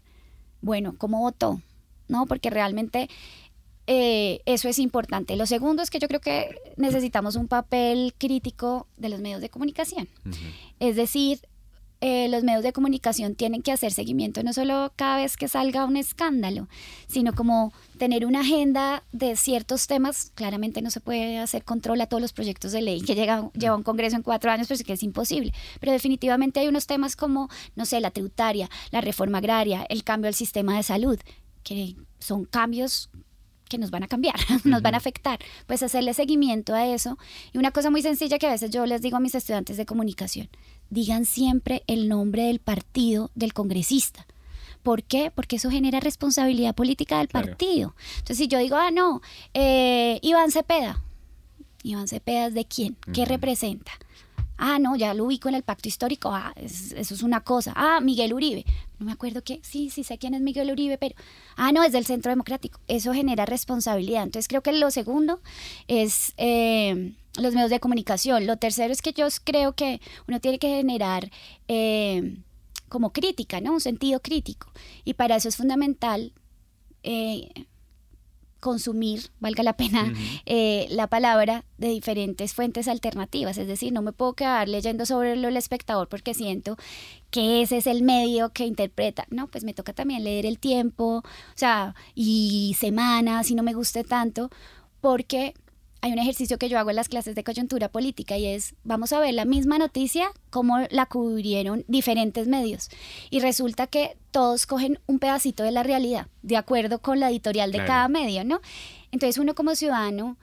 bueno, cómo votó, ¿no? Porque realmente... Eh, eso es importante. Lo segundo es que yo creo que necesitamos un papel crítico de los medios de comunicación. Es decir, eh, los medios de comunicación tienen que hacer seguimiento no solo cada vez que salga un escándalo, sino como tener una agenda de ciertos temas. Claramente no se puede hacer control a todos los proyectos de ley que llega, lleva un Congreso en cuatro años, pues que es imposible. Pero definitivamente hay unos temas como, no sé, la tributaria, la reforma agraria, el cambio al sistema de salud, que son cambios que nos van a cambiar, nos van a afectar, pues hacerle seguimiento a eso. Y una cosa muy sencilla que a veces yo les digo a mis estudiantes de comunicación, digan siempre el nombre del partido del congresista. ¿Por qué? Porque eso genera responsabilidad política del partido. Entonces, si yo digo, ah, no, eh, Iván Cepeda, Iván Cepeda es de quién, ¿qué representa? Ah, no, ya lo ubico en el pacto histórico, ah, eso es una cosa. Ah, Miguel Uribe, no me acuerdo qué, sí, sí sé quién es Miguel Uribe, pero, ah, no, es del Centro Democrático. Eso genera responsabilidad. Entonces, creo que lo segundo es... Eh, los medios de comunicación. Lo tercero es que yo creo que uno tiene que generar eh, como crítica, ¿no? Un sentido crítico. Y para eso es fundamental eh, consumir, valga la pena eh, la palabra, de diferentes fuentes alternativas. Es decir, no me puedo quedar leyendo sobre del espectador porque siento que ese es el medio que interpreta. No, pues me toca también leer el tiempo, o sea, y semanas, si no me guste tanto, porque hay un ejercicio que yo hago en las clases de coyuntura política y es, vamos a ver la misma noticia, cómo la cubrieron diferentes medios. Y resulta que todos cogen un pedacito de la realidad, de acuerdo con la editorial de cada medio, ¿no? Entonces uno como ciudadano,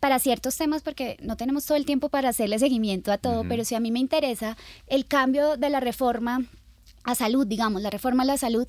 para ciertos temas, porque no tenemos todo el tiempo para hacerle seguimiento a todo, pero si a mí me interesa el cambio de la reforma a salud, digamos, la reforma a la salud,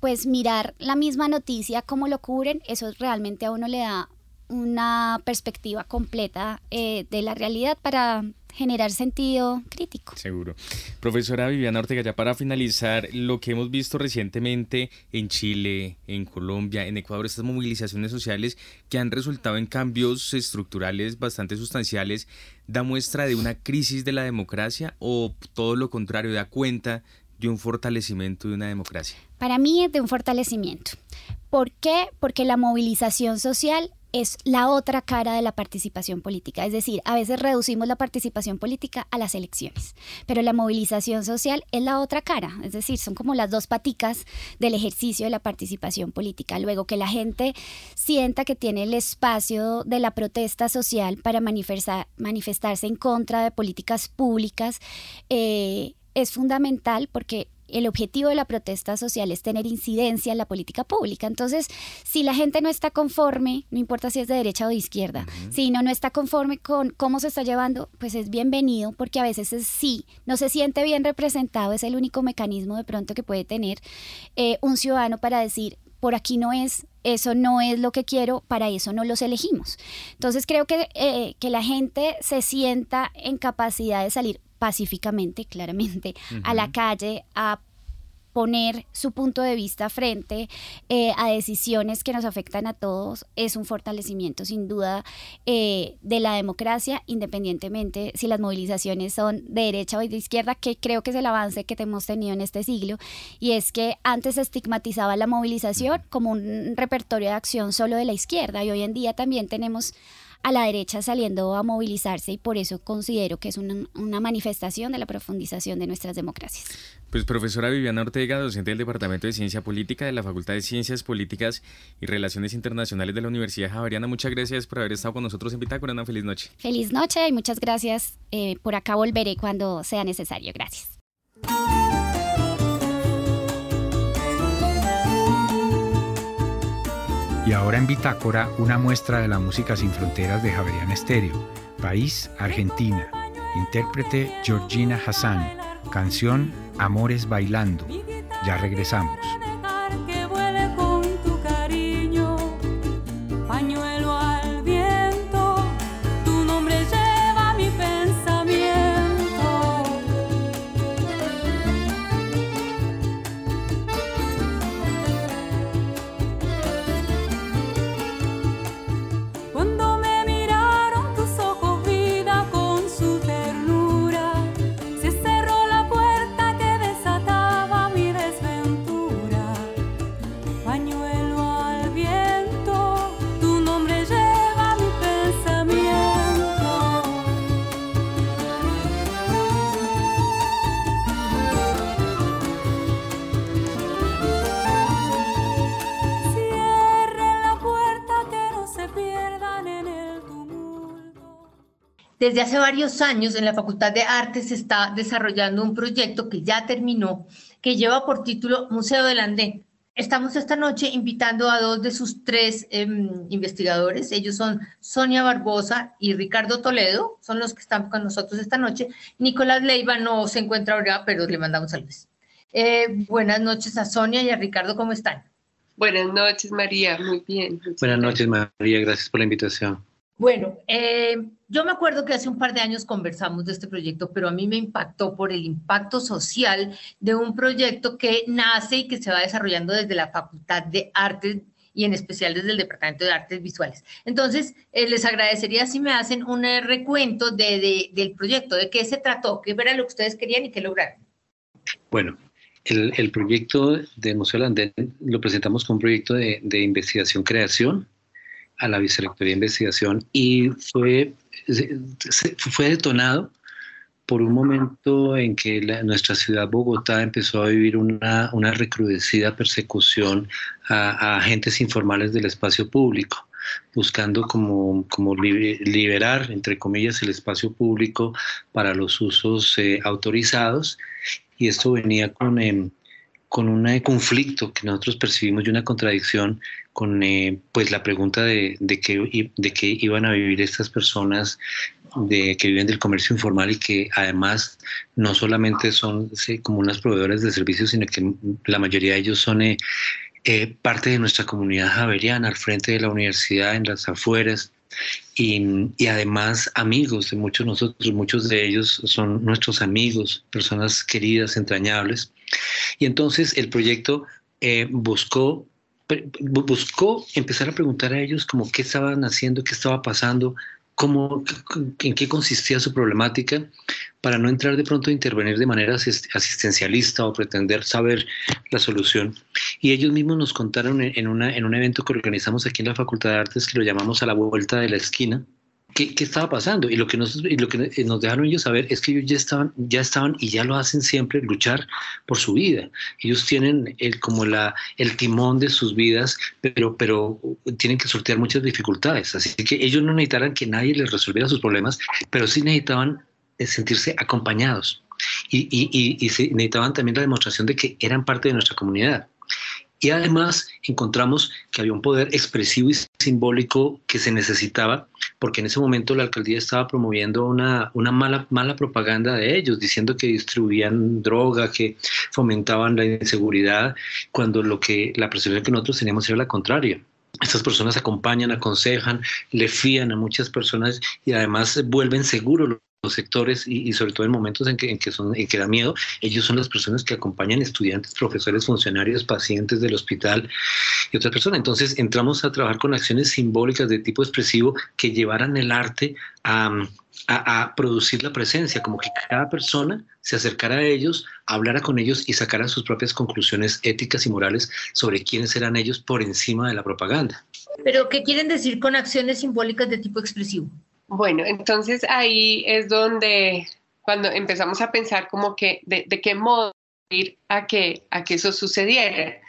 pues mirar la misma noticia, cómo lo cubren, eso realmente a uno le da una perspectiva completa eh, de la realidad para generar sentido crítico. Seguro. Profesora Viviana Ortega, ya para finalizar, lo que hemos visto recientemente en Chile, en Colombia, en Ecuador, estas movilizaciones sociales que han resultado en cambios estructurales bastante sustanciales, ¿da muestra de una crisis de la democracia o todo lo contrario, da cuenta de un fortalecimiento de una democracia? Para mí es de un fortalecimiento. ¿Por qué? Porque la movilización social es la otra cara de la participación política. Es decir, a veces reducimos la participación política a las elecciones, pero la movilización social es la otra cara. Es decir, son como las dos paticas del ejercicio de la participación política. Luego que la gente sienta que tiene el espacio de la protesta social para manifestarse en contra de políticas públicas. Eh, es fundamental porque el objetivo de la protesta social es tener incidencia en la política pública. Entonces, si la gente no está conforme, no importa si es de derecha o de izquierda, si no, no está conforme con cómo se está llevando, pues es bienvenido, porque a veces es sí, no se siente bien representado, es el único mecanismo de pronto que puede tener eh, un ciudadano para decir, por aquí no es, eso no es lo que quiero, para eso no los elegimos. Entonces creo que, eh, que la gente se sienta en capacidad de salir pacíficamente, claramente, a la calle a poner su punto de vista frente eh, a decisiones que nos afectan a todos es un fortalecimiento sin duda eh, de la democracia, independientemente si las movilizaciones son de derecha o de izquierda, que creo que es el avance que hemos tenido en este siglo, y es que antes se estigmatizaba la movilización como un repertorio de acción solo de la izquierda, y hoy en día también tenemos a la derecha saliendo a movilizarse y por eso considero que es una, una manifestación de la profundización de nuestras democracias. Pues profesora Viviana Ortega, docente del Departamento de Ciencia Política de la Facultad de Ciencias Políticas y Relaciones Internacionales de la Universidad Javeriana, muchas gracias por haber estado con nosotros en Bitácora. Una feliz noche. Feliz noche y muchas gracias. Eh, por acá volveré cuando sea necesario. Gracias. Y ahora en Bitácora, una muestra de la música sin fronteras de Javerian Estéreo. País, Argentina. Intérprete Georgina Hassan. Canción Amores Bailando. Ya regresamos. Desde hace varios años en la Facultad de Artes se está desarrollando un proyecto que ya terminó, que lleva por título Museo del Andén. Estamos esta noche invitando a dos de sus tres em, investigadores. Ellos son Sonia Barbosa y Ricardo Toledo, son los que están con nosotros esta noche. Nicolás Leiva no se encuentra ahora, pero le mandamos saludos. Eh, buenas noches a Sonia y a Ricardo, ¿cómo están? Buenas noches, María. Muy bien. Buenas noches, María. Gracias por la invitación. Bueno, eh, yo me acuerdo que hace un par de años conversamos de este proyecto, pero a mí me impactó por el impacto social de un proyecto que nace y que se va desarrollando desde la Facultad de Artes y en especial desde el Departamento de Artes Visuales. Entonces, eh, les agradecería si me hacen un eh, recuento de, del proyecto, de qué se trató, qué era lo que ustedes querían y qué lograron. Bueno, el, proyecto de Museo Landén lo presentamos como un proyecto de, de investigación-creación a la Vicerrectoría de Investigación y fue, fue detonado por un momento en que nuestra ciudad Bogotá empezó a vivir una, una recrudecida persecución a, agentes informales del espacio público, buscando como, como liberar, entre comillas, el espacio público para los usos eh, autorizados. Y esto venía con... Em, con un conflicto que nosotros percibimos y una contradicción con eh, pues la pregunta de, de, qué, de qué iban a vivir estas personas de, que viven del comercio informal y que además no solamente son como unas proveedores de servicios, sino que la mayoría de ellos son eh, eh, parte de nuestra comunidad javeriana al frente de la universidad, en las afueras, y, además amigos de muchos de nosotros, muchos de ellos son nuestros amigos, personas queridas, entrañables. Y entonces el proyecto buscó, buscó empezar a preguntar a ellos como qué estaban haciendo, qué estaba pasando, cómo, en qué consistía su problemática, para no entrar de pronto a intervenir de manera asistencialista o pretender saber la solución. Y ellos mismos nos contaron en, una, en un evento que organizamos aquí en la Facultad de Artes, que lo llamamos a la vuelta de la esquina, qué, estaba pasando. Y lo que, nos, lo que nos dejaron ellos saber es que ellos ya estaban, ya estaban y ya lo hacen siempre, luchar por su vida. Ellos tienen el, como la, el timón de sus vidas, pero, pero tienen que sortear muchas dificultades. Así que ellos no necesitaran que nadie les resolviera sus problemas, pero sí necesitaban eh, sentirse acompañados. Y, y, y, y necesitaban también la demostración de que eran parte de nuestra comunidad. Y además encontramos que había un poder expresivo y simbólico que se necesitaba, porque en ese momento la alcaldía estaba promoviendo una, una mala, mala propaganda de ellos, diciendo que distribuían droga, que fomentaban la inseguridad, cuando lo que la percepción que nosotros teníamos era la contraria. Estas personas acompañan, aconsejan, le fían a muchas personas y además vuelven seguros los sectores y, sobre todo en momentos en que, en que, son, en que da miedo, ellos son las personas que acompañan estudiantes, profesores, funcionarios, pacientes del hospital y otras personas. Entonces entramos a trabajar con acciones simbólicas de tipo expresivo que llevaran el arte a, a, producir la presencia, como que cada persona se acercara a ellos, hablara con ellos y sacara sus propias conclusiones éticas y morales sobre quiénes eran ellos por encima de la propaganda. Pero, ¿qué quieren decir con acciones simbólicas de tipo expresivo? Bueno, entonces ahí es donde cuando empezamos a pensar como que de, qué modo ir a que, a que eso sucediera.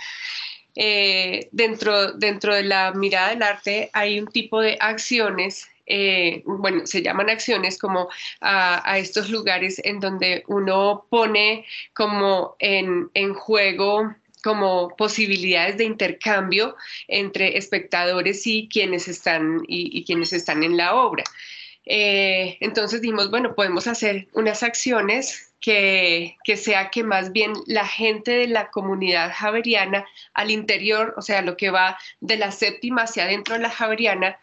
Eh, dentro, dentro de la mirada del arte hay un tipo de acciones, eh, bueno, se llaman acciones como a, estos lugares en donde uno pone como en, en juego como posibilidades de intercambio entre espectadores y quienes están, y, quienes están en la obra. Eh, entonces dijimos, bueno, podemos hacer unas acciones que, que, sea que más bien la gente de la comunidad javeriana al interior, o sea, lo que va de la séptima hacia adentro de la javeriana,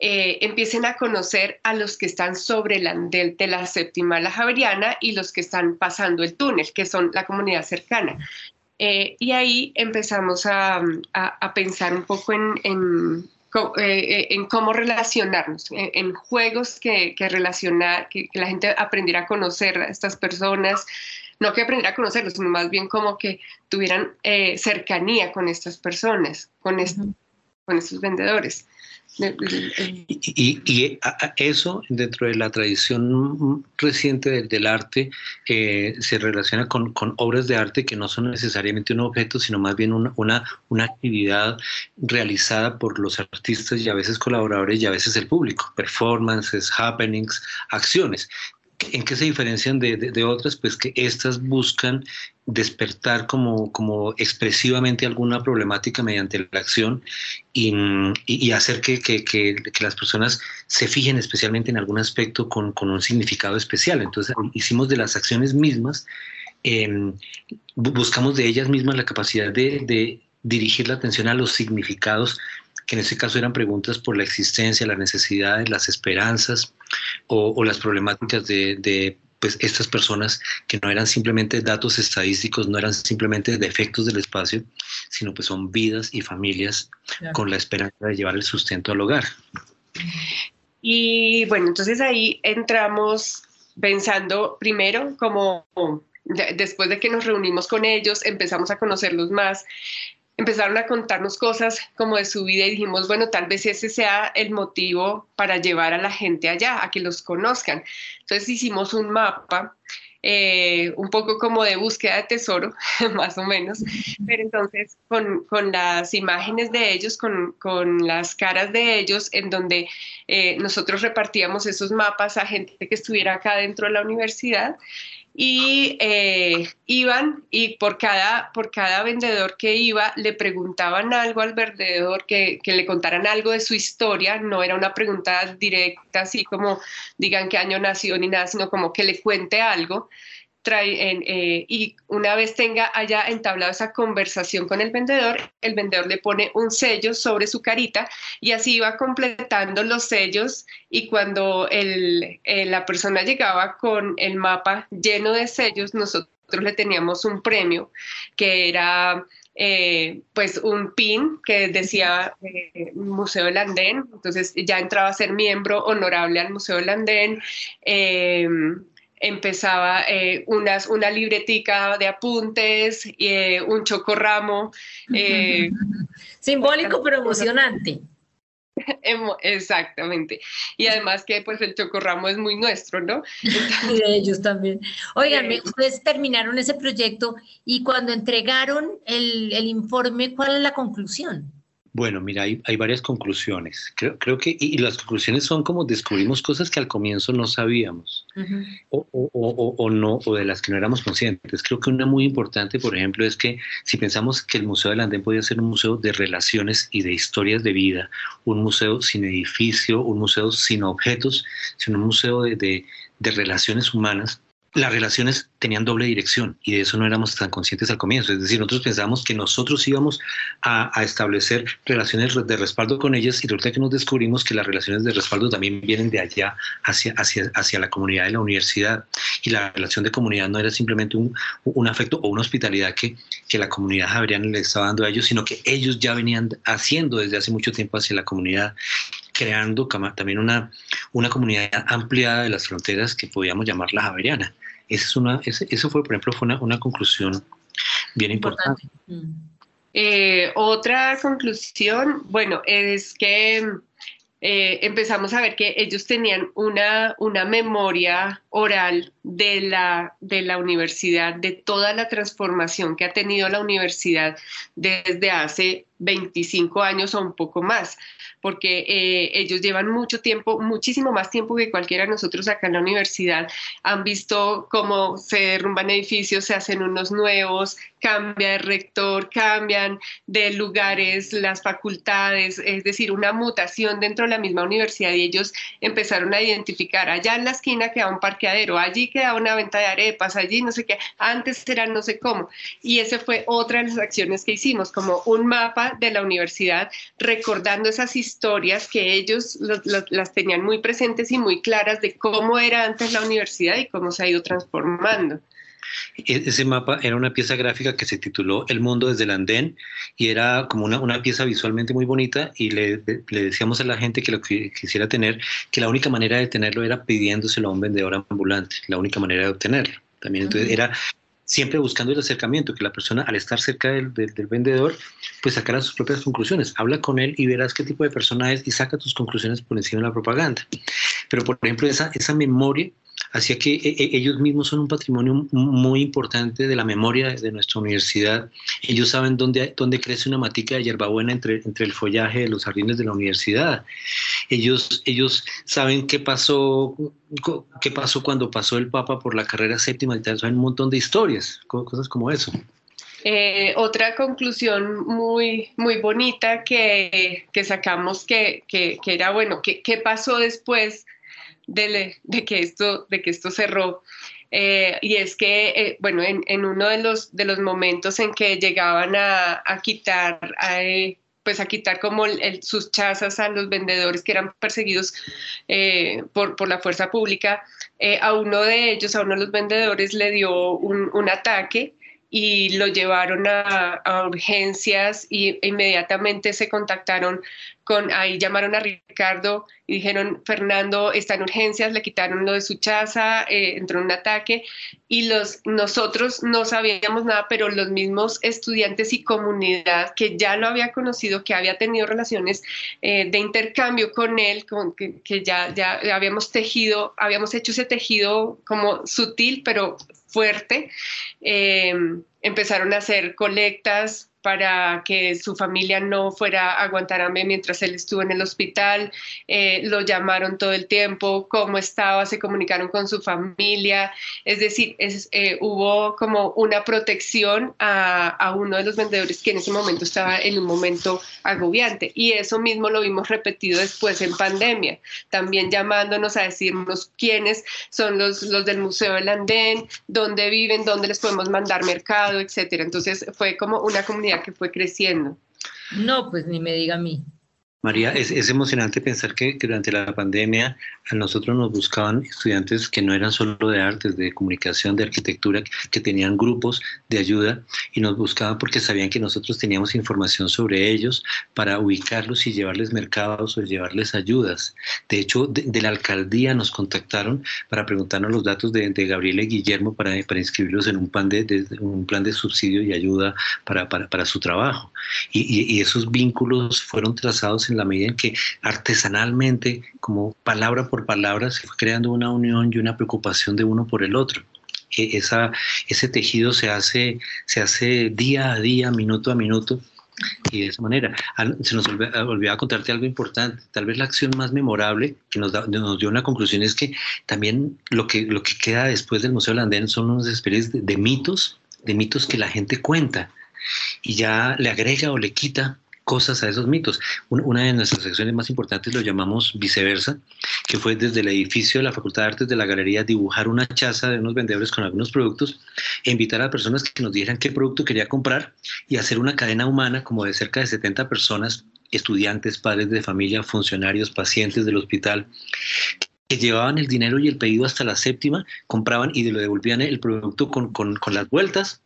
eh, empiecen a conocer a los que están sobre el andel de la séptima la javeriana y los que están pasando el túnel, que son la comunidad cercana. Eh, y ahí empezamos a, pensar un poco en, eh, en, cómo relacionarnos, en, juegos que, que relacionar, que, la gente aprendiera a conocer a estas personas, no que aprendiera a conocerlos, sino más bien como que tuvieran eh, cercanía con estas personas, con, con estos vendedores. Y, eso dentro de la tradición reciente del, arte eh, se relaciona con, obras de arte que no son necesariamente un objeto, sino más bien una, actividad realizada por los artistas y a veces colaboradores y a veces el público, performances, happenings, acciones. ¿En qué se diferencian de, de, otras? Pues que estas buscan despertar como, como expresivamente alguna problemática mediante la acción y, hacer que, que, que, las personas se fijen especialmente en algún aspecto con, con un significado especial. Entonces hicimos de las acciones mismas, em, buscamos de ellas mismas la capacidad de, dirigir la atención a los significados que en este caso eran preguntas por la existencia, las necesidades, las esperanzas o, las problemáticas de pues estas personas que no eran simplemente datos estadísticos, no eran simplemente defectos del espacio, sino pues son vidas y familias con la esperanza de llevar el sustento al hogar. Y bueno, entonces ahí entramos pensando primero como después de que nos reunimos con ellos, empezamos a conocerlos más, empezaron a contarnos cosas como de su vida y dijimos, bueno, tal vez ese sea el motivo para llevar a la gente allá, a que los conozcan. Entonces hicimos un mapa, eh, un poco como de búsqueda de tesoro, más o menos, pero entonces con, con las imágenes de ellos, con, con, las caras de ellos, en donde eh, nosotros repartíamos esos mapas a gente que estuviera acá dentro de la universidad y eh, iban y por cada, por cada vendedor que iba le preguntaban algo al vendedor, que, que, le contaran algo de su historia, no era una pregunta directa así como digan qué año nació ni nada, sino como que le cuente algo. Eh, y una vez tenga haya entablado esa conversación con el vendedor, el vendedor le pone un sello sobre su carita y así iba completando los sellos y cuando el, eh, la persona llegaba con el mapa lleno de sellos, nosotros le teníamos un premio que era eh, pues un pin que decía Museo del Andén, entonces ya entraba a ser miembro honorable al Museo del Andén empezaba eh, unas, una libretica de apuntes, eh, un chocorramo. Eh, Simbólico pero emocionante. Exactamente. Y además que pues el chocorramo es muy nuestro, ¿no? y de ellos también. Oigan, ustedes terminaron ese proyecto y cuando entregaron el, el informe, ¿cuál es la conclusión? Bueno, mira, hay, varias conclusiones. Creo, creo que, y, las conclusiones son como descubrimos cosas que al comienzo no sabíamos o, o, no, o de las que no éramos conscientes. Creo que una muy importante, por ejemplo, es que si pensamos que el Museo del Andén podía ser un museo de relaciones y de historias de vida, un museo sin edificio, un museo sin objetos, sino un museo de, de relaciones humanas, las relaciones tenían doble dirección y de eso no éramos tan conscientes al comienzo. Es decir, nosotros pensábamos que nosotros íbamos a, establecer relaciones de respaldo con ellas y resulta que nos descubrimos que las relaciones de respaldo también vienen de allá hacia, hacia, hacia la comunidad de la universidad. Y la relación de comunidad no era simplemente un, un afecto o una hospitalidad que, que la comunidad javeriana le estaba dando a ellos, sino que ellos ya venían haciendo desde hace mucho tiempo hacia la comunidad creando también una, una comunidad ampliada de las fronteras que podíamos llamar la Javeriana. Esa es una, eso fue, por ejemplo, fue una, una conclusión bien importante. Eh, otra conclusión, bueno, es que eh, empezamos a ver que ellos tenían una, una memoria oral de la, de la universidad, de toda la transformación que ha tenido la universidad desde hace 25 años o un poco más porque eh, ellos llevan mucho tiempo, muchísimo más tiempo que cualquiera de nosotros acá en la universidad. Han visto cómo se derrumban edificios, se hacen unos nuevos, cambia de rector, cambian de lugares las facultades, es decir, una mutación dentro de la misma universidad y ellos empezaron a identificar, allá en la esquina queda un parqueadero, allí queda una venta de arepas, allí no sé qué, antes era no sé cómo. Y esa fue otra de las acciones que hicimos, como un mapa de la universidad recordando esas historias historias que ellos las tenían muy presentes y muy claras de cómo era antes la universidad y cómo se ha ido transformando. E-, ese mapa era una pieza gráfica que se tituló El mundo desde el andén y era como una, una pieza visualmente muy bonita y le, le, decíamos a la gente que lo quisiera tener que la única manera de tenerlo era pidiéndoselo a un vendedor ambulante, la única manera de obtenerlo. También entonces era siempre buscando el acercamiento, que la persona al estar cerca del, del, vendedor, pues sacara sus propias conclusiones. Habla con él y verás qué tipo de persona es y saca tus conclusiones por encima de la propaganda. Pero, por ejemplo, esa, esa memoria hacía que e, e, ellos mismos son un patrimonio muy importante de la memoria de nuestra universidad. Ellos saben dónde, dónde crece una matica de hierbabuena entre, entre el follaje de los jardines de la universidad. Ellos, ellos saben qué pasó, qué pasó cuando pasó el Papa por la carrera séptima. Saben un montón de historias, cosas como eso. Eh, otra conclusión muy, muy bonita que, que sacamos que, que, que, era, bueno, ¿qué, ¿qué pasó después de, que, esto, de que esto cerró. Eh, y es que, eh, bueno, en, uno de los, de los momentos en que llegaban a, quitar, eh, pues a quitar como sus chazas a los vendedores que eran perseguidos por, por, la fuerza pública, a uno de ellos, a uno de los vendedores, le dio un, un ataque y lo llevaron a, urgencias y inmediatamente se contactaron con, ahí llamaron a Ricardo y dijeron, Fernando está en urgencias, le quitaron lo de su chaza, eh, entró en un ataque y los, nosotros no sabíamos nada, pero los mismos estudiantes y comunidad que ya lo había conocido, que había tenido relaciones eh, de intercambio con él, con, que, que ya, ya habíamos tejido, habíamos hecho ese tejido como sutil, pero fuerte, em, empezaron a hacer colectas para que su familia no fuera a Guantánamo mientras él estuvo en el hospital. Eh, lo llamaron todo el tiempo, cómo estaba, se comunicaron con su familia. Es decir, eh, hubo como una protección a, a uno de los vendedores que en ese momento estaba en un momento agobiante. Y eso mismo lo vimos repetido después en pandemia, también llamándonos a decirnos quiénes son los, los del Museo del Andén, dónde viven, dónde les podemos mandar mercado, etcétera. Entonces fue como una comunidad que fue creciendo. No, pues ni me diga a mí. María, es, es emocionante pensar que, que, durante la pandemia a nosotros nos buscaban estudiantes que no eran solo de artes, de comunicación, de arquitectura, que tenían grupos de ayuda y nos buscaban porque sabían que nosotros teníamos información sobre ellos para ubicarlos y llevarles mercados o llevarles ayudas. De hecho, de, la alcaldía nos contactaron para preguntarnos los datos de, de Gabriela y Guillermo para, para inscribirlos en un plan de, de, un plan de subsidio y ayuda para, para, para su trabajo. Y, y, y esos vínculos fueron trazados en la medida en que artesanalmente, como palabra por palabra, se fue creando una unión y una preocupación de uno por el otro. E, esa, ese tejido se hace, se hace día a día, minuto a minuto, y de esa manera. Se nos olvidaba contarte algo importante. Tal vez la acción más memorable que nos, nos dio una conclusión es que también lo que, lo que queda después del Museo Landén son unas especies de mitos, de mitos que la gente cuenta y ya le agrega o le quita cosas a esos mitos. Una de nuestras secciones más importantes lo llamamos viceversa, que fue desde el edificio de la Facultad de Artes de la Galería dibujar una chaza de unos vendedores con algunos productos e invitar a personas que nos dijeran qué producto quería comprar y hacer una cadena humana como de cerca de 70 personas, estudiantes, padres de familia, funcionarios, pacientes del hospital, que llevaban el dinero y el pedido hasta la séptima, compraban y lo devolvían el producto con, con, con las vueltas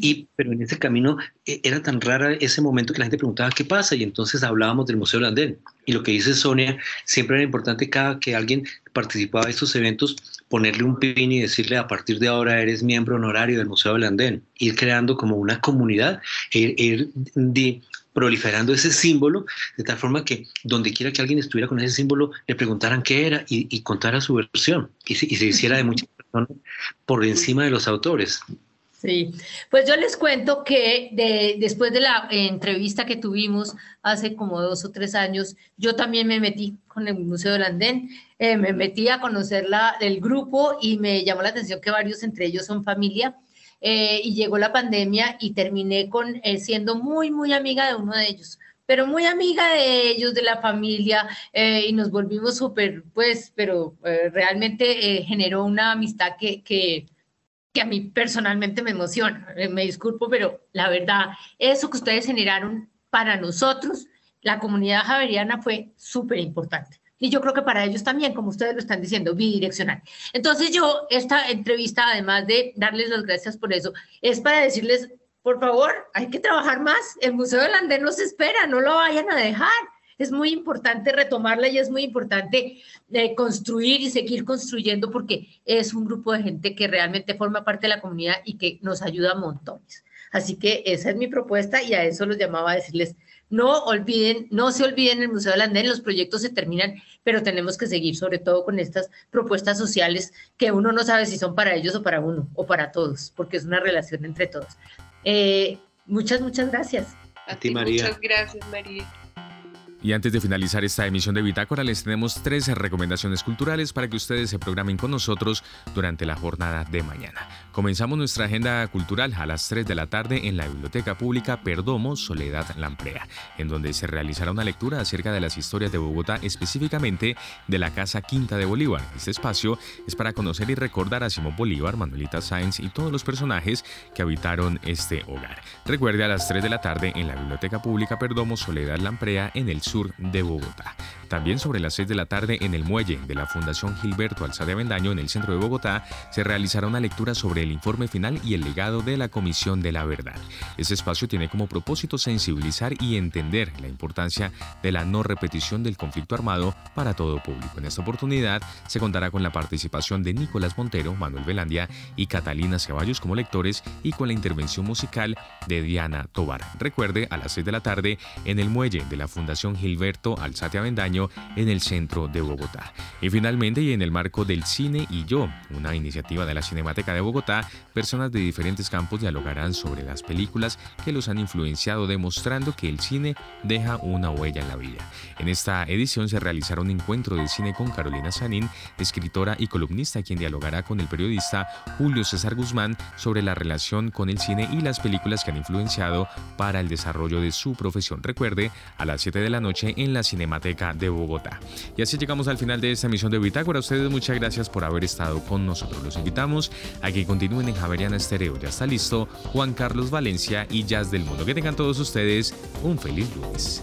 y, pero en ese camino e, era tan rara ese momento que la gente preguntaba qué pasa y entonces hablábamos del Museo Landén. Y lo que dice Sonia, siempre era importante cada que alguien participaba de estos eventos, ponerle un pin y decirle a partir de ahora eres miembro honorario del Museo Landén. Ir creando como una comunidad, ir, ir de, proliferando ese símbolo, de tal forma que donde quiera que alguien estuviera con ese símbolo, le preguntaran qué era y, y contara su versión y se, y se hiciera de muchas personas por encima de los autores. Sí, pues yo les cuento que de, después de la entrevista que tuvimos hace como dos o tres años, yo también me metí con el Museo del Andén, eh, me metí a conocer la, el grupo y me llamó la atención que varios entre ellos son familia. Eh, y llegó la pandemia y terminé con eh, siendo muy, muy amiga de uno de ellos pero muy amiga de ellos, de la familia, y nos volvimos súper, pues, pero realmente generó una amistad que, que, que a mí personalmente me emociona. Eh, me disculpo, pero la verdad, eso que ustedes generaron para nosotros, la comunidad javeriana, fue súper importante. Y yo creo que para ellos también, como ustedes lo están diciendo, bidireccional. Entonces yo, esta entrevista, además de darles las gracias por eso, es para decirles, por favor, hay que trabajar más. El Museo del Andén nos espera, no lo vayan a dejar es muy importante retomarla y es muy importante eh, construir y seguir construyendo porque es un grupo de gente que realmente forma parte de la comunidad y que nos ayuda a montones. Así que esa es mi propuesta y a eso los llamaba a decirles, no olviden, no se olviden el Museo del Andén, los proyectos se terminan, pero tenemos que seguir sobre todo con estas propuestas sociales que uno no sabe si son para ellos o para uno o para todos, porque es una relación entre todos. Eh, muchas, muchas gracias. A ti, María. Muchas gracias, María. Y antes de finalizar esta emisión de Bitácora, les tenemos tres recomendaciones culturales para que ustedes se programen con nosotros durante la jornada de mañana. Comenzamos nuestra agenda cultural a las 3 de la tarde en la Biblioteca Pública Perdomo Soledad Lamprea, en donde se realizará una lectura acerca de las historias de Bogotá, específicamente de la Casa Quinta de Bolívar. Este espacio es para conocer y recordar a Simón Bolívar, Manuelita Sáenz y todos los personajes que habitaron este hogar. Recuerde a las 3 de la tarde en la Biblioteca Pública Perdomo Soledad Lamprea en el sur de Bogotá. También sobre las 6 de la tarde en el muelle de la Fundación Gilberto Alzade Avendaño en el centro de Bogotá se realizará una lectura sobre el informe final y el legado de la Comisión de la Verdad. Este espacio tiene como propósito sensibilizar y entender la importancia de la no repetición del conflicto armado para todo público. En esta oportunidad se contará con la participación de Nicolás Montero, Manuel Velandia y Catalina Ceballos como lectores y con la intervención musical de Diana Tobar. Recuerde a las 6 de la tarde en el muelle de la Fundación Gilberto Alzate Avendaño En el centro de Bogotá. Y finalmente, y en el marco del Cine y Yo, una iniciativa de la Cinemateca de Bogotá, personas de diferentes campos dialogarán sobre las películas que los han influenciado, demostrando que el cine deja una huella en la vida. En esta edición se realizará un encuentro de cine con Carolina Sanín, escritora y columnista, quien dialogará con el periodista Julio César Guzmán sobre la relación con el cine y las películas que han influenciado para el desarrollo de su profesión. Recuerde, a las 7 de la noche en la Cinemateca de Bogotá. Y así llegamos al final de esta emisión de Bitácora. A ustedes muchas gracias por haber estado con nosotros. Los invitamos a que continúen en Javeriana Estereo. Ya está listo Juan Carlos Valencia y Jazz del Mundo. Que tengan todos ustedes un feliz lunes.